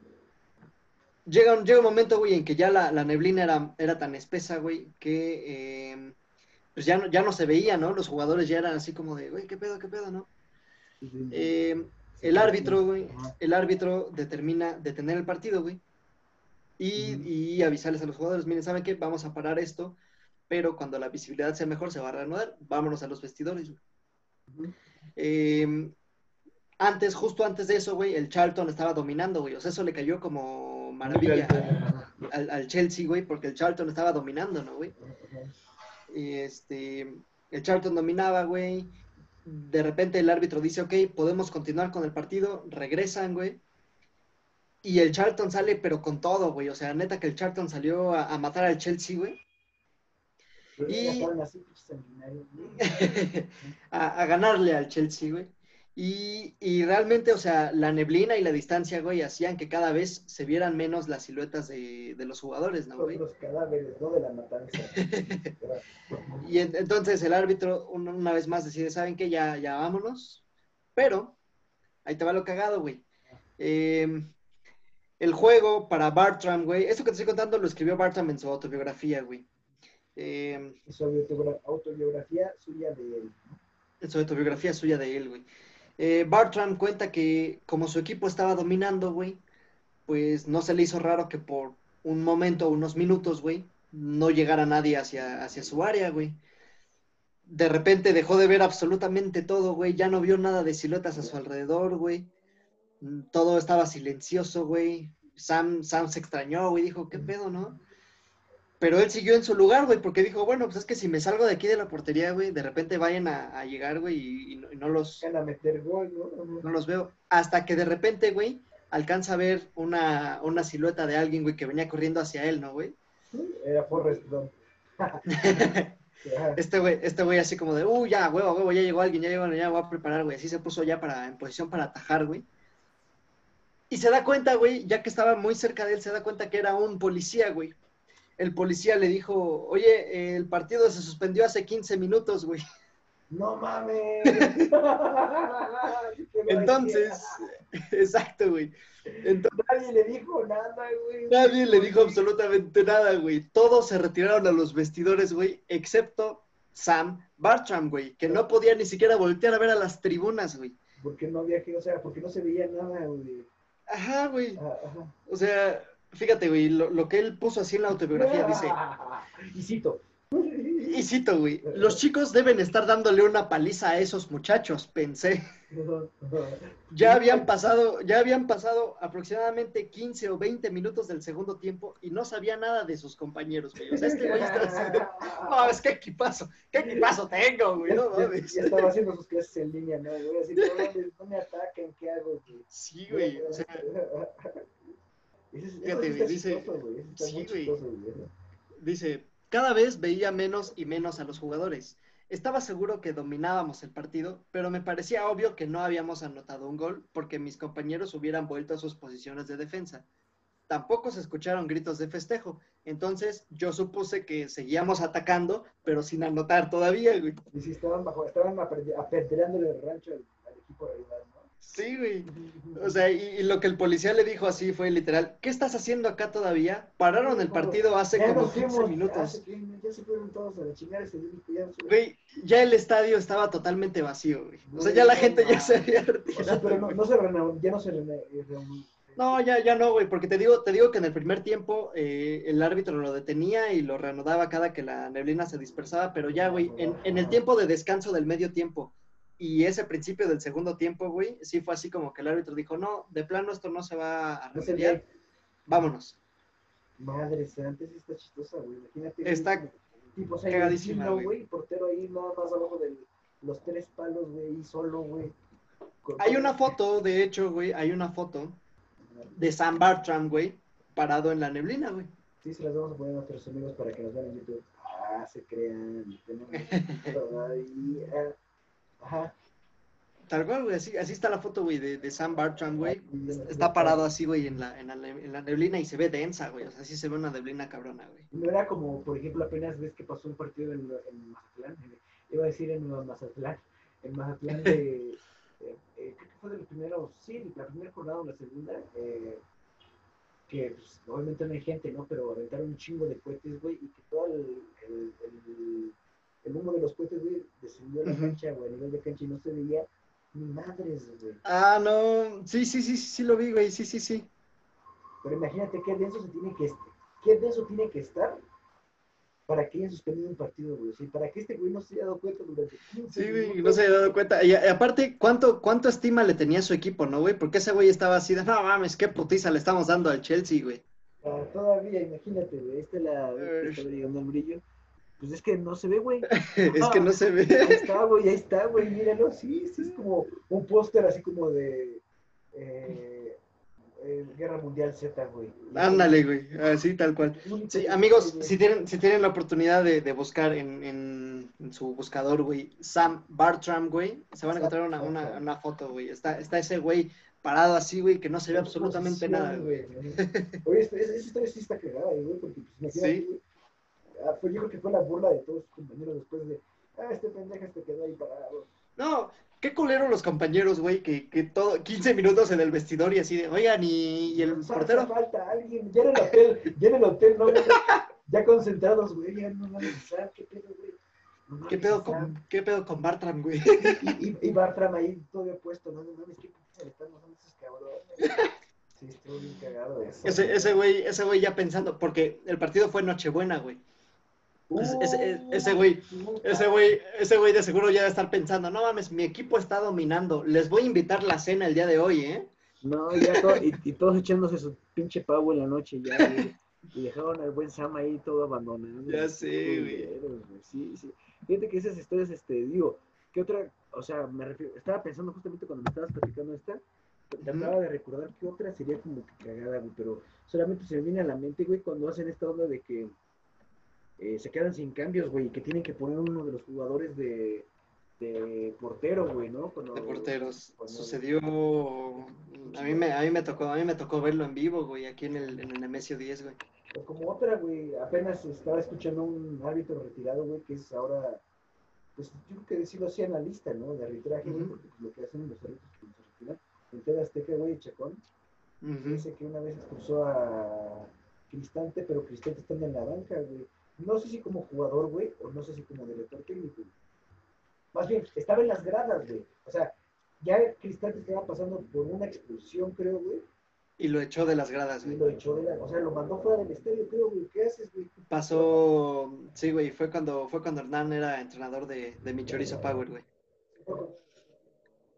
llega, un, llega un momento, güey, en que ya la, neblina era, era, tan espesa, güey, que em, pues ya no, ya no se veía, ¿no? Los jugadores ya eran así como de, güey, ¿qué pedo, qué pedo, no? Em, el árbitro, güey, el árbitro determina detener el partido, güey, y, avisarles a los jugadores, miren, ¿saben qué? Vamos a parar esto, pero cuando la visibilidad sea mejor se va a reanudar, vámonos a los vestidores, güey. Antes, justo antes de eso, güey, el Charlton estaba dominando, güey. O sea, eso le cayó como maravilla al, Chelsea, güey, porque el Charlton estaba dominando, ¿no, güey? Y este, el Charlton dominaba, güey. De repente el árbitro dice, ok, podemos continuar con el partido. Regresan, güey. Y el Charlton sale, pero con todo, güey. O sea, neta que el Charlton salió a, matar al Chelsea, güey. Y... (laughs) a ganarle al Chelsea, güey. Y, realmente, o sea, la neblina y la distancia, güey, hacían que cada vez se vieran menos las siluetas de, los jugadores, ¿no, güey? Los cadáveres, ¿no? De la matanza. (laughs) y entonces el árbitro una vez más decide, ¿saben qué? Ya, ya vámonos. Pero, ahí te va lo cagado, güey. Em, el juego para Bartram, güey, esto que te estoy contando lo escribió Bartram en su autobiografía, güey. Eh, su autobiografía suya de él. En su autobiografía suya de él, güey. Eh, Bartram cuenta que como su equipo estaba dominando, güey, pues no se le hizo raro que por un momento, unos minutos, güey, no llegara nadie hacia, hacia su área, güey. De repente dejó de ver absolutamente todo, güey, ya no vio nada de siluetas a su alrededor, güey. Todo estaba silencioso, güey. Sam, Sam se extrañó, güey, dijo, ¿qué pedo, no? Pero él siguió en su lugar, güey, porque dijo, bueno, pues es que si me salgo de aquí de la portería, güey, de repente vayan a, llegar, güey, y, no, los... a meter gol, ¿no? ¿no? los veo. Hasta que de repente, güey, alcanza a ver una, una silueta de alguien, güey, que venía corriendo hacia él, ¿no, güey? Era Forrest Gump. (laughs) Este güey, este güey así como de, uh, ya, huevo, huevo, ya llegó alguien, ya llegó, ya voy a preparar, güey. Así se puso ya para, en posición para atajar, güey. Y se da cuenta, güey, ya que estaba muy cerca de él, se da cuenta que era un policía, güey. El policía le dijo, oye, el partido se suspendió hace 15 minutos, güey. No mames. (laughs) Entonces, exacto, güey. nadie le dijo nada, güey. Nadie le dijo absolutamente nada, güey. Todos se retiraron a los vestidores, güey, excepto Sam Bartram, güey, que no podía ni siquiera voltear a ver a las tribunas, güey. Porque no había que, o sea, porque no se veía nada, güey. Ajá, güey. O sea, fíjate, güey, lo, lo, que él puso así en la autobiografía dice. Y cito, y cito, güey, los chicos deben estar dándole una paliza a esos muchachos, pensé. Ya habían pasado, ya habían pasado aproximadamente 15 o 20 minutos del segundo tiempo y no sabía nada de sus compañeros, güey. O sea, este güey está así no, es que equipazo, qué equipazo tengo, güey, no mames. estaba haciendo sus clases en línea, ¿no? A decir, no, me ataquen, ¿qué hago, güey? Sí, güey, o sea... Fíjate, dice... Sí, güey. Dice, cada vez veía menos y menos a los jugadores. Estaba seguro que dominábamos el partido, pero me parecía obvio que no habíamos anotado un gol porque mis compañeros hubieran vuelto a sus posiciones de defensa. Tampoco se escucharon gritos de festejo, entonces yo supuse que seguíamos atacando, pero sin anotar todavía, güey. Y si estaban bajo, estaban apedreándole el rancho al, al equipo rival. Sí, güey. O sea, y, lo que el policía le dijo así fue literal, ¿qué estás haciendo acá todavía? Pararon el partido hace como 15 minutos. Ya se fueron todos a la chingada Güey, ya el estadio estaba totalmente vacío, güey. O sea, ya la gente ya se había retirado. O sea, pero no, no se reunió, ya no se reunió. No, ya, ya no, güey, porque te digo, te digo que en el primer tiempo eh, el árbitro lo detenía y lo reanudaba cada que la neblina se dispersaba, pero ya, güey, en, en el tiempo de descanso del medio tiempo, y ese principio del segundo tiempo, güey, sí fue así como que el árbitro dijo, no, de plano esto no se va a remediar, vámonos. Madre antes está chistosa, güey, imagínate. Está tipo, o sea, cagadísima, güey. portero ahí nada más abajo de los tres palos, güey, solo, güey. Hay una foto, de hecho, güey, hay una foto de Sam Bartram, güey, parado en la neblina, güey. Sí, se las vamos a poner a nuestros amigos para que nos vean en YouTube. Ah, se crean. Tenemos (laughs) Ajá. Tal cual, güey, así, así está la foto, güey, de, de, Sam Bartram, güey. Está parado así, güey, en la, en, la, en la neblina y se ve densa, güey. O sea, sí se ve una neblina cabrona, güey. No era como, por ejemplo, apenas ves que pasó un partido en, en Mazatlán. iba a decir en Mazatlán. En Mazatlán de... creo que fue de los primeros, sí, la primera jornada o la segunda. Eh, que pues, obviamente no hay gente, ¿no? Pero aventaron un chingo de cohetes, güey, y que todo el el humo de los cohetes, güey, descendió a la cancha, güey, a nivel de cancha y no se veía ni madres, güey. Ah, no, sí, sí, sí, sí, lo vi, güey, sí, sí, sí. Pero imagínate qué denso se tiene que, qué denso tiene que estar para que hayan suspendido un partido, güey. O para que este güey no se haya dado cuenta durante 15 Sí, güey, no se haya dado cuenta. Y, aparte, ¿cuánto, ¿cuánto estima le tenía a su equipo, no, güey? Porque ese güey estaba así de, no mames, qué putiza le estamos dando al Chelsea, güey. Ah, todavía, imagínate, güey. Esta es la. El brillo. Pues es que no se ve, güey. (laughs) es que no se ve. Ahí está, güey, ahí está, güey, míralo. Sí, sí, es como un póster así como de eh, eh, Guerra Mundial Z, güey. Ándale, güey, así tal cual. Sí, amigos, si tienen, si tienen la oportunidad de, de buscar en, en, en, su buscador, güey, Sam Bartram, güey, se van a encontrar una, una, una foto, güey. Está, está ese güey parado así, güey, que no se ve absolutamente nada, güey. Oye, esa historia sí está cagada, güey, porque pues, sí. Ah, fue, yo creo que fue la burla de todos sus compañeros después de, ah, este pendejo este quedó ahí parado. No, qué culero los compañeros, güey, que, que todo, 15 minutos en el vestidor y así de, oigan, y, y el portero. falta alguien, ya en el hotel, ya en el hotel, no, ya concentrados, güey, ya no van a empezar, qué pedo, güey. ¿Qué, pedo con, ¿Qué pedo con Bartram, güey? Y, y, y Bartram ahí todo puesto, no, no mames, qué le están dando esos cabrones. Sí, estuvo bien cagado eso. Ese, ese güey, ese güey ya pensando, porque el partido fue Nochebuena, güey ese, güey, ese güey, ese güey de seguro ya debe estar pensando, no mames, mi equipo está dominando, les voy a invitar la cena el día de hoy, ¿eh? No, ya y, todos echándose su pinche pavo en la noche ya, y dejaron al buen Sam ahí todo abandonado. Ya sé, güey. Sí, sí. Fíjate que esas historias, este, digo, ¿qué otra? O sea, me refiero, estaba pensando justamente cuando me estabas platicando esta, trataba de recordar qué otra sería como que cagada, güey, pero solamente se me viene a la mente, güey, cuando hacen esta onda de que eh, se quedan sin cambios, güey, que tienen que poner uno de los jugadores de, de portero, güey, ¿no? de porteros. Sucedió. A mí, me, a, mí me tocó, a mí me tocó verlo en vivo, güey, aquí en el, en el Nemesio 10, güey. Pues como otra, güey, apenas estaba escuchando un árbitro retirado, güey, que es ahora. Pues yo creo que sí lo hacía en la lista, ¿no? De arbitraje, porque pues, lo que hacen los árbitros cuando se retiran. En TV Azteca, güey, Chacón. Dice que una vez expulsó a Cristante, pero Cristante está en la banca, güey. No sé si como jugador, güey, o no sé si como director técnico. Más bien, estaba en las gradas, güey. O sea, ya Cristante estaba pasando por una expulsión, creo, güey. Y lo echó de las gradas, güey. Y lo echó de la, o sea, lo mandó fuera del estadio, creo, güey. ¿Qué haces, güey? Pasó, sí, güey, fue cuando, fue cuando Hernán era entrenador de, de mi Chorizo Power, güey.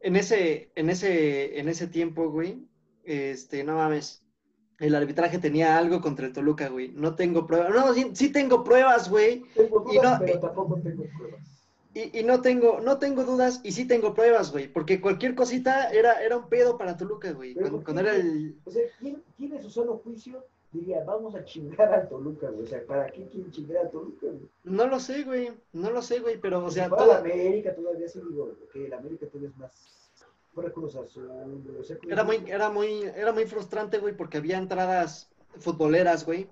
En ese, en ese, en ese tiempo, güey, este, no mames, el arbitraje tenía algo contra el Toluca, güey. No tengo pruebas. No, sí, tengo pruebas, güey. y no, pero tampoco tengo pruebas. Y, no tengo, no tengo dudas y sí tengo pruebas, güey. Porque cualquier cosita era, era un pedo para Toluca, güey. Cuando, era el. O sea, ¿quién, ¿quién, en su solo juicio diría, vamos a chingar al Toluca, güey? O sea, ¿para qué quién chingar al Toluca, güey? No lo sé, güey. No lo sé, güey. Pero, o sea. Para toda... América todavía sí digo que el América todavía es más era muy, era muy, era muy frustrante, güey, porque había entradas futboleras, güey,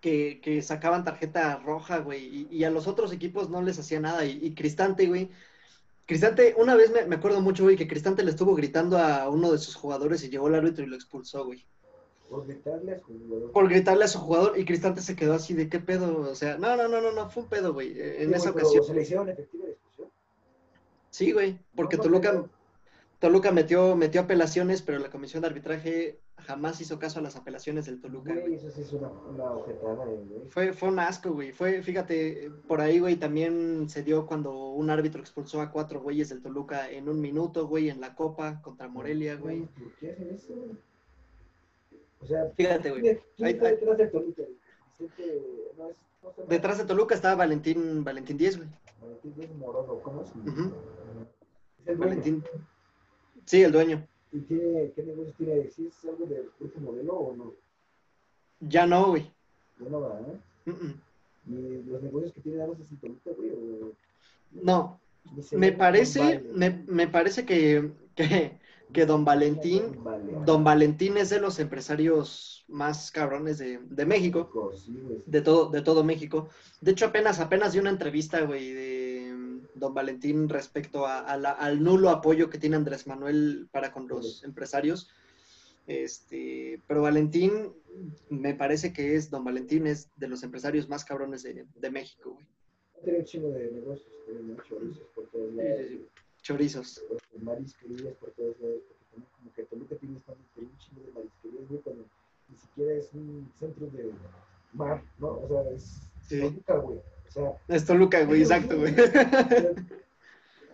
que, que sacaban tarjeta roja, güey, y, a los otros equipos no les hacía nada. Y, Cristante, güey, Cristante, una vez me, acuerdo mucho, güey, que Cristante le estuvo gritando a uno de sus jugadores y llegó el árbitro y lo expulsó, güey. Por gritarle a su jugador. Por gritarle a su jugador y Cristante se quedó así de qué pedo, o sea, no, no, no, no, no, fue un pedo, güey, en esa ocasión. ¿Se le hicieron efectiva expulsión? Sí, güey, porque Toluca... Toluca metió, metió apelaciones, pero la comisión de arbitraje jamás hizo caso a las apelaciones del Toluca. Güey, eso sí es una, una objetada, güey. Fue, fue un asco, güey. Fue, fíjate, por ahí, güey, también se dio cuando un árbitro expulsó a cuatro güeyes del Toluca en un minuto, güey, en la Copa contra Morelia, güey. ¿Por qué hacen eso? O sea, fíjate, güey. ¿Quién está detrás de Toluca? detrás de Toluca estaba Valentín, Valentín Díez, güey. Valentín Díez Morodo, ¿cómo es? Valentín. Sí, el dueño. ¿Y qué, qué negocios tiene? ¿Es algo de este modelo o no? Ya no, güey. Ya no va, ¿eh? ¿Y los negocios que tiene Aros es güey? O... No. Me parece, me, me, parece que, que, que, Don Valentín, Don Valentín es de los empresarios más cabrones de, de México. de todo, de todo México. De hecho, apenas, apenas di una entrevista, güey, de don Valentín respecto al nulo apoyo que tiene Andrés Manuel para con los empresarios. Este, pero Valentín, me parece que es, don Valentín es de los empresarios más cabrones de, de México, güey. Tiene un chingo de negocios, tiene chorizos por todos lados. Sí, sí, sí. Chorizos. Marisquerías por todos lados, porque como que Toluca tiene un chingo de marisquerías, güey, cuando ni siquiera es un centro de mar, ¿no? O sea, es sí. Toluca, güey. Es Toluca, güey, exacto, güey.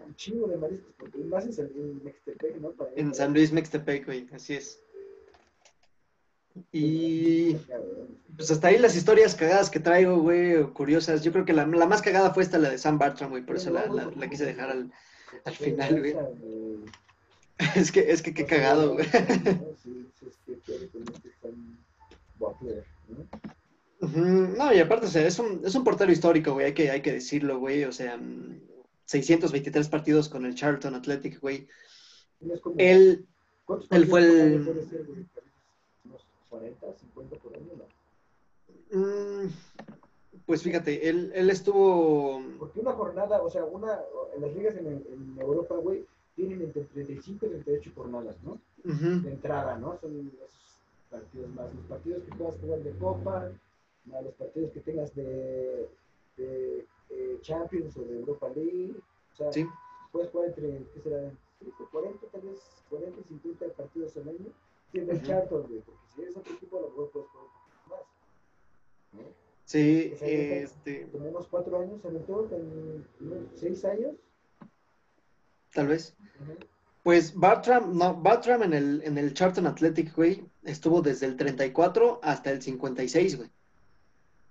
Un chingo de mariscos, porque más en San Luis Mextepec, ¿no? en San Luis Mextepec, güey, así es. Y pues hasta ahí las historias cagadas que traigo, güey, curiosas. Yo creo que la, la, más cagada fue esta, la de Sam Bartram, güey, por eso la, la, la quise dejar al, al final, güey. Es que, es que qué cagado, güey. No, y aparte, o sea, es un, es un portero histórico, güey, hay que, hay que decirlo, güey, o sea, 623 partidos con el Charlton Athletic, güey. Él, él fue el... Mm, pues fíjate, él, él estuvo... Porque una jornada, o sea, una, en las ligas en, en Europa, güey, tienen entre 35 y 38 jornadas, ¿no? De entrada, ¿no? Son los partidos más, los partidos que puedas jugar de Copa, a los partidos que tengas de, de eh, Champions o de Europa League. O sea, sí. puedes jugar entre, ¿qué será? 40, tal vez 40, 50 partidos al año. Siendo el Charlton, güey, porque si eres otro equipo, a lo mejor puedes jugar un poquito más. ¿no? Sí, o sea, este. Como unos cuatro años, se metió en unos seis años. Tal vez. Uh -huh. Pues Bartram, no, Bartram en el, en el Charlton Athletic, güey, estuvo desde el 34 hasta el 56, güey.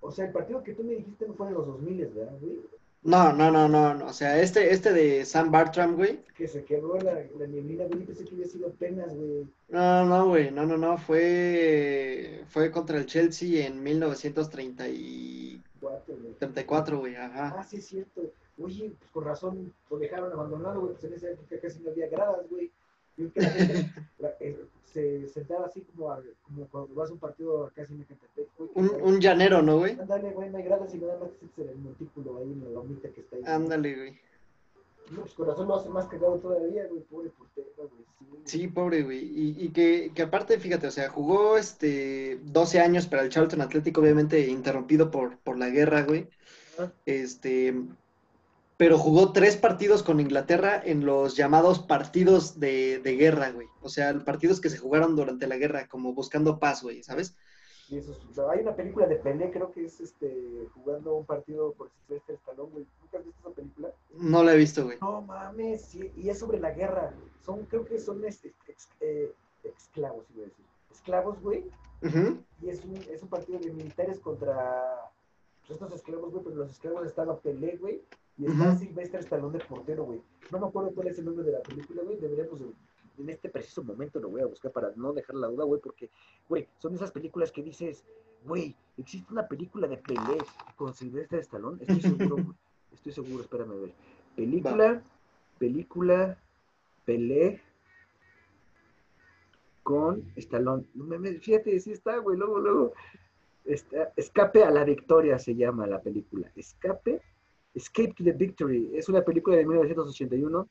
O sea, el partido que tú me dijiste no fue en los 2000, ¿verdad, güey? No, no, no, no, no. O sea, este, este de Sam Bartram, güey. Que se quedó la, la nieblina, güey. Pensé que había sido apenas, güey. No, no, güey. No, no, no. Fue, fue contra el Chelsea en 1934, 34, güey, ajá. Ah, sí, es cierto. Oye, pues con razón lo dejaron abandonado, güey, pues en esa época casi no había gradas, güey. Y que la gente eh, se sentaba así como, a, como cuando vas a un partido casi en Ecatepec, güey. Un, un llanero, ¿no, güey? Ándale, güey, hay gradas y nada más el montículo ahí en la lomita que está ahí. Ándale, güey. No, pues corazón lo hace más cagado todavía, güey, pobre portero, güey. Sí, pobre, güey. Y, y que, que, aparte, fíjate, o sea, jugó este 12 años para el Charlton Atlético, obviamente interrumpido por, por la guerra, güey. Este, pero jugó tres partidos con Inglaterra en los llamados partidos de, de guerra, güey. O sea, partidos que se jugaron durante la guerra, como buscando paz, güey, ¿sabes? Y eso, hay una película de Pelé, creo que es este jugando un partido por Silvestre Stallone, güey. ¿Nunca has visto esa película? No la he visto, güey. No mames, y es sobre la guerra. Son, creo que son este, ex, eh, esclavos, iba a decir. Esclavos, güey. Y es un, es un partido de militares contra pues, estos esclavos, güey, pero los esclavos estaban Pelé, güey, y está uh Silvestre Stallone de portero, güey. No me acuerdo cuál es el nombre de la película, güey. Deberíamos en este preciso momento lo voy a buscar para no dejar la duda, güey, porque, güey, son esas películas que dices, güey, existe una película de Pelé con Silvestre Stallone. Estoy seguro, (laughs) güey. Estoy seguro, espérame a ver. Película, película, Pelé con Stallone. Fíjate, sí está, güey, luego, luego. Escape a la victoria se llama la película. Escape, Escape to the Victory. Es una película de 1981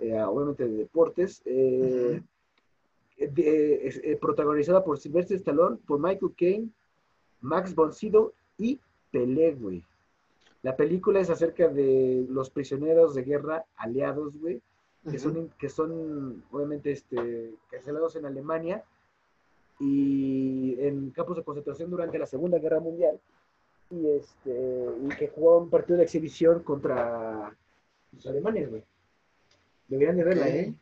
eh, obviamente de deportes, eh, eh, protagonizada por Sylvester Stallone, por Michael Caine, Max von y Pelé, güey. La película es acerca de los prisioneros de guerra aliados, güey, que, son, que son obviamente este, carcelados en Alemania y en campos de concentración durante la Segunda Guerra Mundial y, este, y que jugó un partido de exhibición contra los alemanes, güey. Deberían de verla, ¿eh?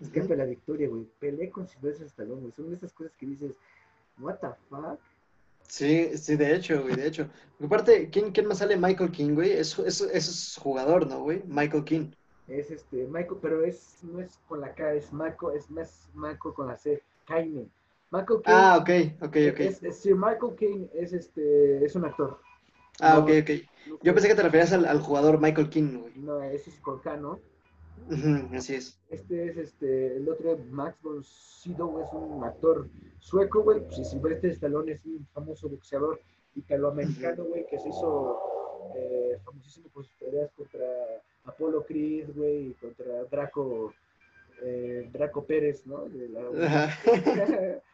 Escape la victoria, güey. Pelé con Silvestre Stallone, güey. Son esas cosas que dices, what the fuck? Sí, sí, de hecho, güey, de hecho. Aparte, ¿quién, quién más sale? Michael King, güey. Es, es, es jugador, ¿no, güey? Michael King. Es este, Michael, pero es, no es con la K, es Michael, es más Michael con la C, Jaime. Michael King. Ah, ok, ok, ok. Es, es, Michael King es este, es un actor. Ah, ok, ok. Yo pensé que te referías al, al jugador Michael King, güey. No, ese es con K, ¿no? así es. Este es este, el otro Max von Sydow es un actor sueco, güey. Pues, y Silvestre Stallone es un famoso boxeador italoamericano, güey, que se hizo eh, famosísimo por sus peleas contra Apolo Creed, güey, y contra Draco, eh, Draco Pérez, ¿no? (laughs)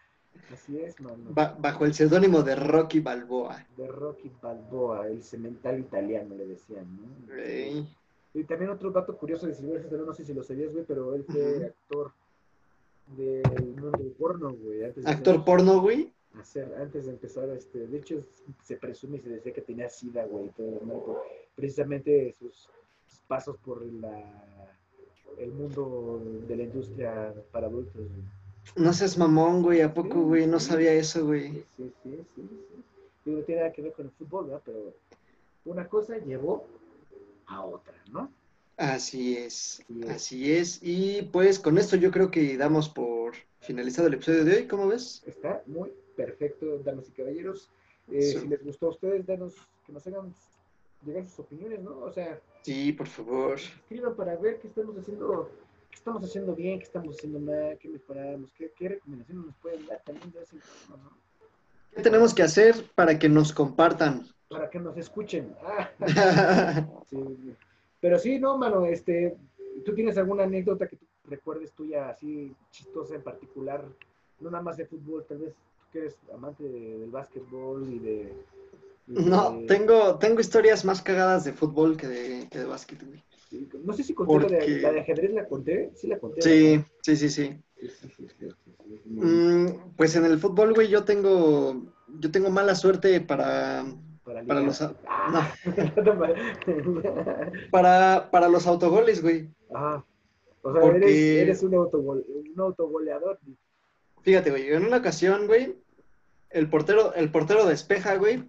Así es, mano. bajo el seudónimo de Rocky Balboa. De Rocky Balboa, el cemental italiano, le decían, ¿no? Y también otro dato curioso de Silvestre Stallone, no sé si lo sabías, güey, pero él fue actor del mundo del porno, güey. ¿Actor porno, güey? Hacer, antes de empezar, este, de hecho, se presume y se decía que tenía sida, güey, todo, ¿no? precisamente sus, pasos por la, el mundo de la industria para adultos, güey. No seas mamón, güey, ¿a poco, güey? No sabía eso, güey. Sí, sí, sí, sí. No tiene nada que ver con el fútbol, ¿verdad? Pero una cosa llevó a otra, ¿no? Así es, así es. Y pues con esto yo creo que damos por finalizado el episodio de hoy, ¿cómo ves? Está muy perfecto, damas y caballeros. Eh, si les gustó a ustedes, danos, que nos hagan llegar sus opiniones, ¿no? O sea... Sí, por favor. Escriban para ver qué estamos haciendo, qué estamos haciendo bien, qué estamos haciendo mal, qué mejoramos, qué, qué recomendaciones nos pueden dar también de ese ¿no? ¿Qué tenemos que hacer para que nos compartan? para que nos escuchen. (laughs) Pero sí, no, mano, este, ¿tú tienes alguna anécdota que tú recuerdes tuya así chistosa en particular? No nada más de fútbol, tal vez tú que eres amante del básquetbol y de... no, tengo, tengo historias más cagadas de fútbol que de, que de básquet, No sé si conté la, de, la, de, ajedrez, ¿la conté? Sí, la conté. Sí, sí, sí, sí. pues en el fútbol, güey, yo tengo, yo tengo mala suerte para para, los (laughs) para, para los autogoles, güey. Ajá. O sea, eres, un, un autogoleador. Fíjate, güey, en una ocasión, güey, el portero, el portero despeja, güey,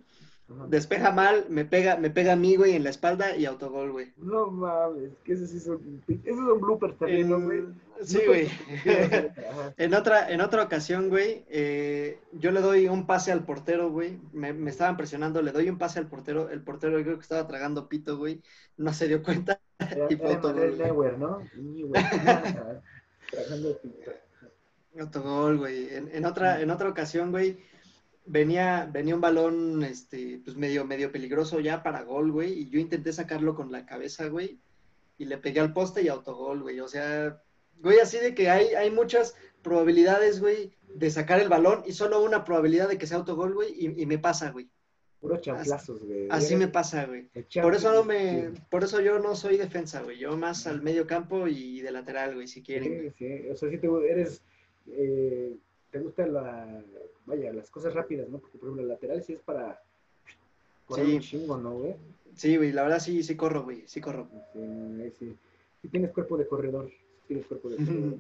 despeja mal, me pega, me pega a mí, güey, en la espalda y autogol, güey. No mames, que esos sí son, esos son bloopers también, ¿no, güey? Sí, güey. (laughs) en, otra, en otra ocasión, güey, eh, yo le doy un pase al portero, güey. Me, me, estaban presionando, le doy un pase al portero. El portero yo creo que estaba tragando pito, güey. No se dio cuenta. (laughs) y fue autogol, Neuer, ¿no? (laughs) tragando pito. Autogol, güey. En, en, otra, en otra ocasión, güey venía, venía un balón, este, pues medio, medio peligroso ya para gol, güey, y yo intenté sacarlo con la cabeza, güey, y le pegué al poste y autogol, güey, o sea, güey, así de que hay, hay muchas probabilidades, güey, de sacar el balón y solo una probabilidad de que sea autogol, güey, y, me pasa, güey. Puro chanclazos, güey. Así, me pasa, güey. Por eso no me, por eso yo no soy defensa, güey. Yo más al medio campo y de lateral, güey, si quieren. Sí, sí. O sea, si te eres, eh, te gusta la, vaya, las cosas rápidas, ¿no? Porque, por ejemplo, el lateral sí es para correr sí. un chingo, ¿no, güey? Sí, güey, la verdad sí, sí corro, güey, sí corro. Sí, sí. Sí tienes cuerpo de corredor, tienes cuerpo de corredor.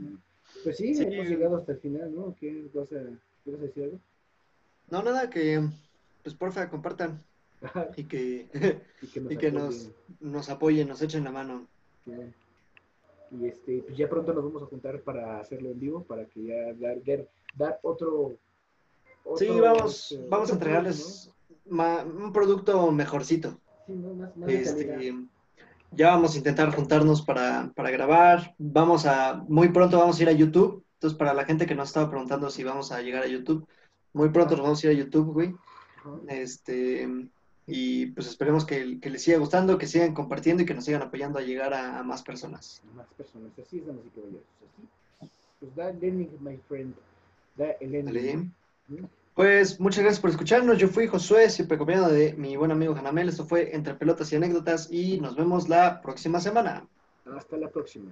Pues sí, hemos llegado hasta el final, ¿no? ¿Qué vas a, ¿qué vas a decir algo? No, nada, que, pues porfa, compartan. y que, y que, nos, (laughs) nos, apoyen, nos echen la mano. Y este, pues ya pronto nos vamos a juntar para hacerlo en vivo, para que ya dar, dar, dar otro sí, vamos, este, vamos a entregarles un producto mejorcito. Este, ya vamos a intentar juntarnos para, grabar. Vamos a, muy pronto vamos a ir a YouTube. Entonces, para la gente que nos estaba preguntando si vamos a llegar a YouTube, muy pronto nos vamos a ir a YouTube, güey. Este, y pues esperemos que, les siga gustando, que sigan compartiendo y que nos sigan apoyando a llegar a, más personas. Más personas, así es, así que así. Pues my friend. Pues muchas gracias por escucharnos. Yo fui Josué, siempre acompañado de mi buen amigo Janamel. Esto fue Entre Pelotas y Anécdotas y nos vemos la próxima semana. Hasta la próxima.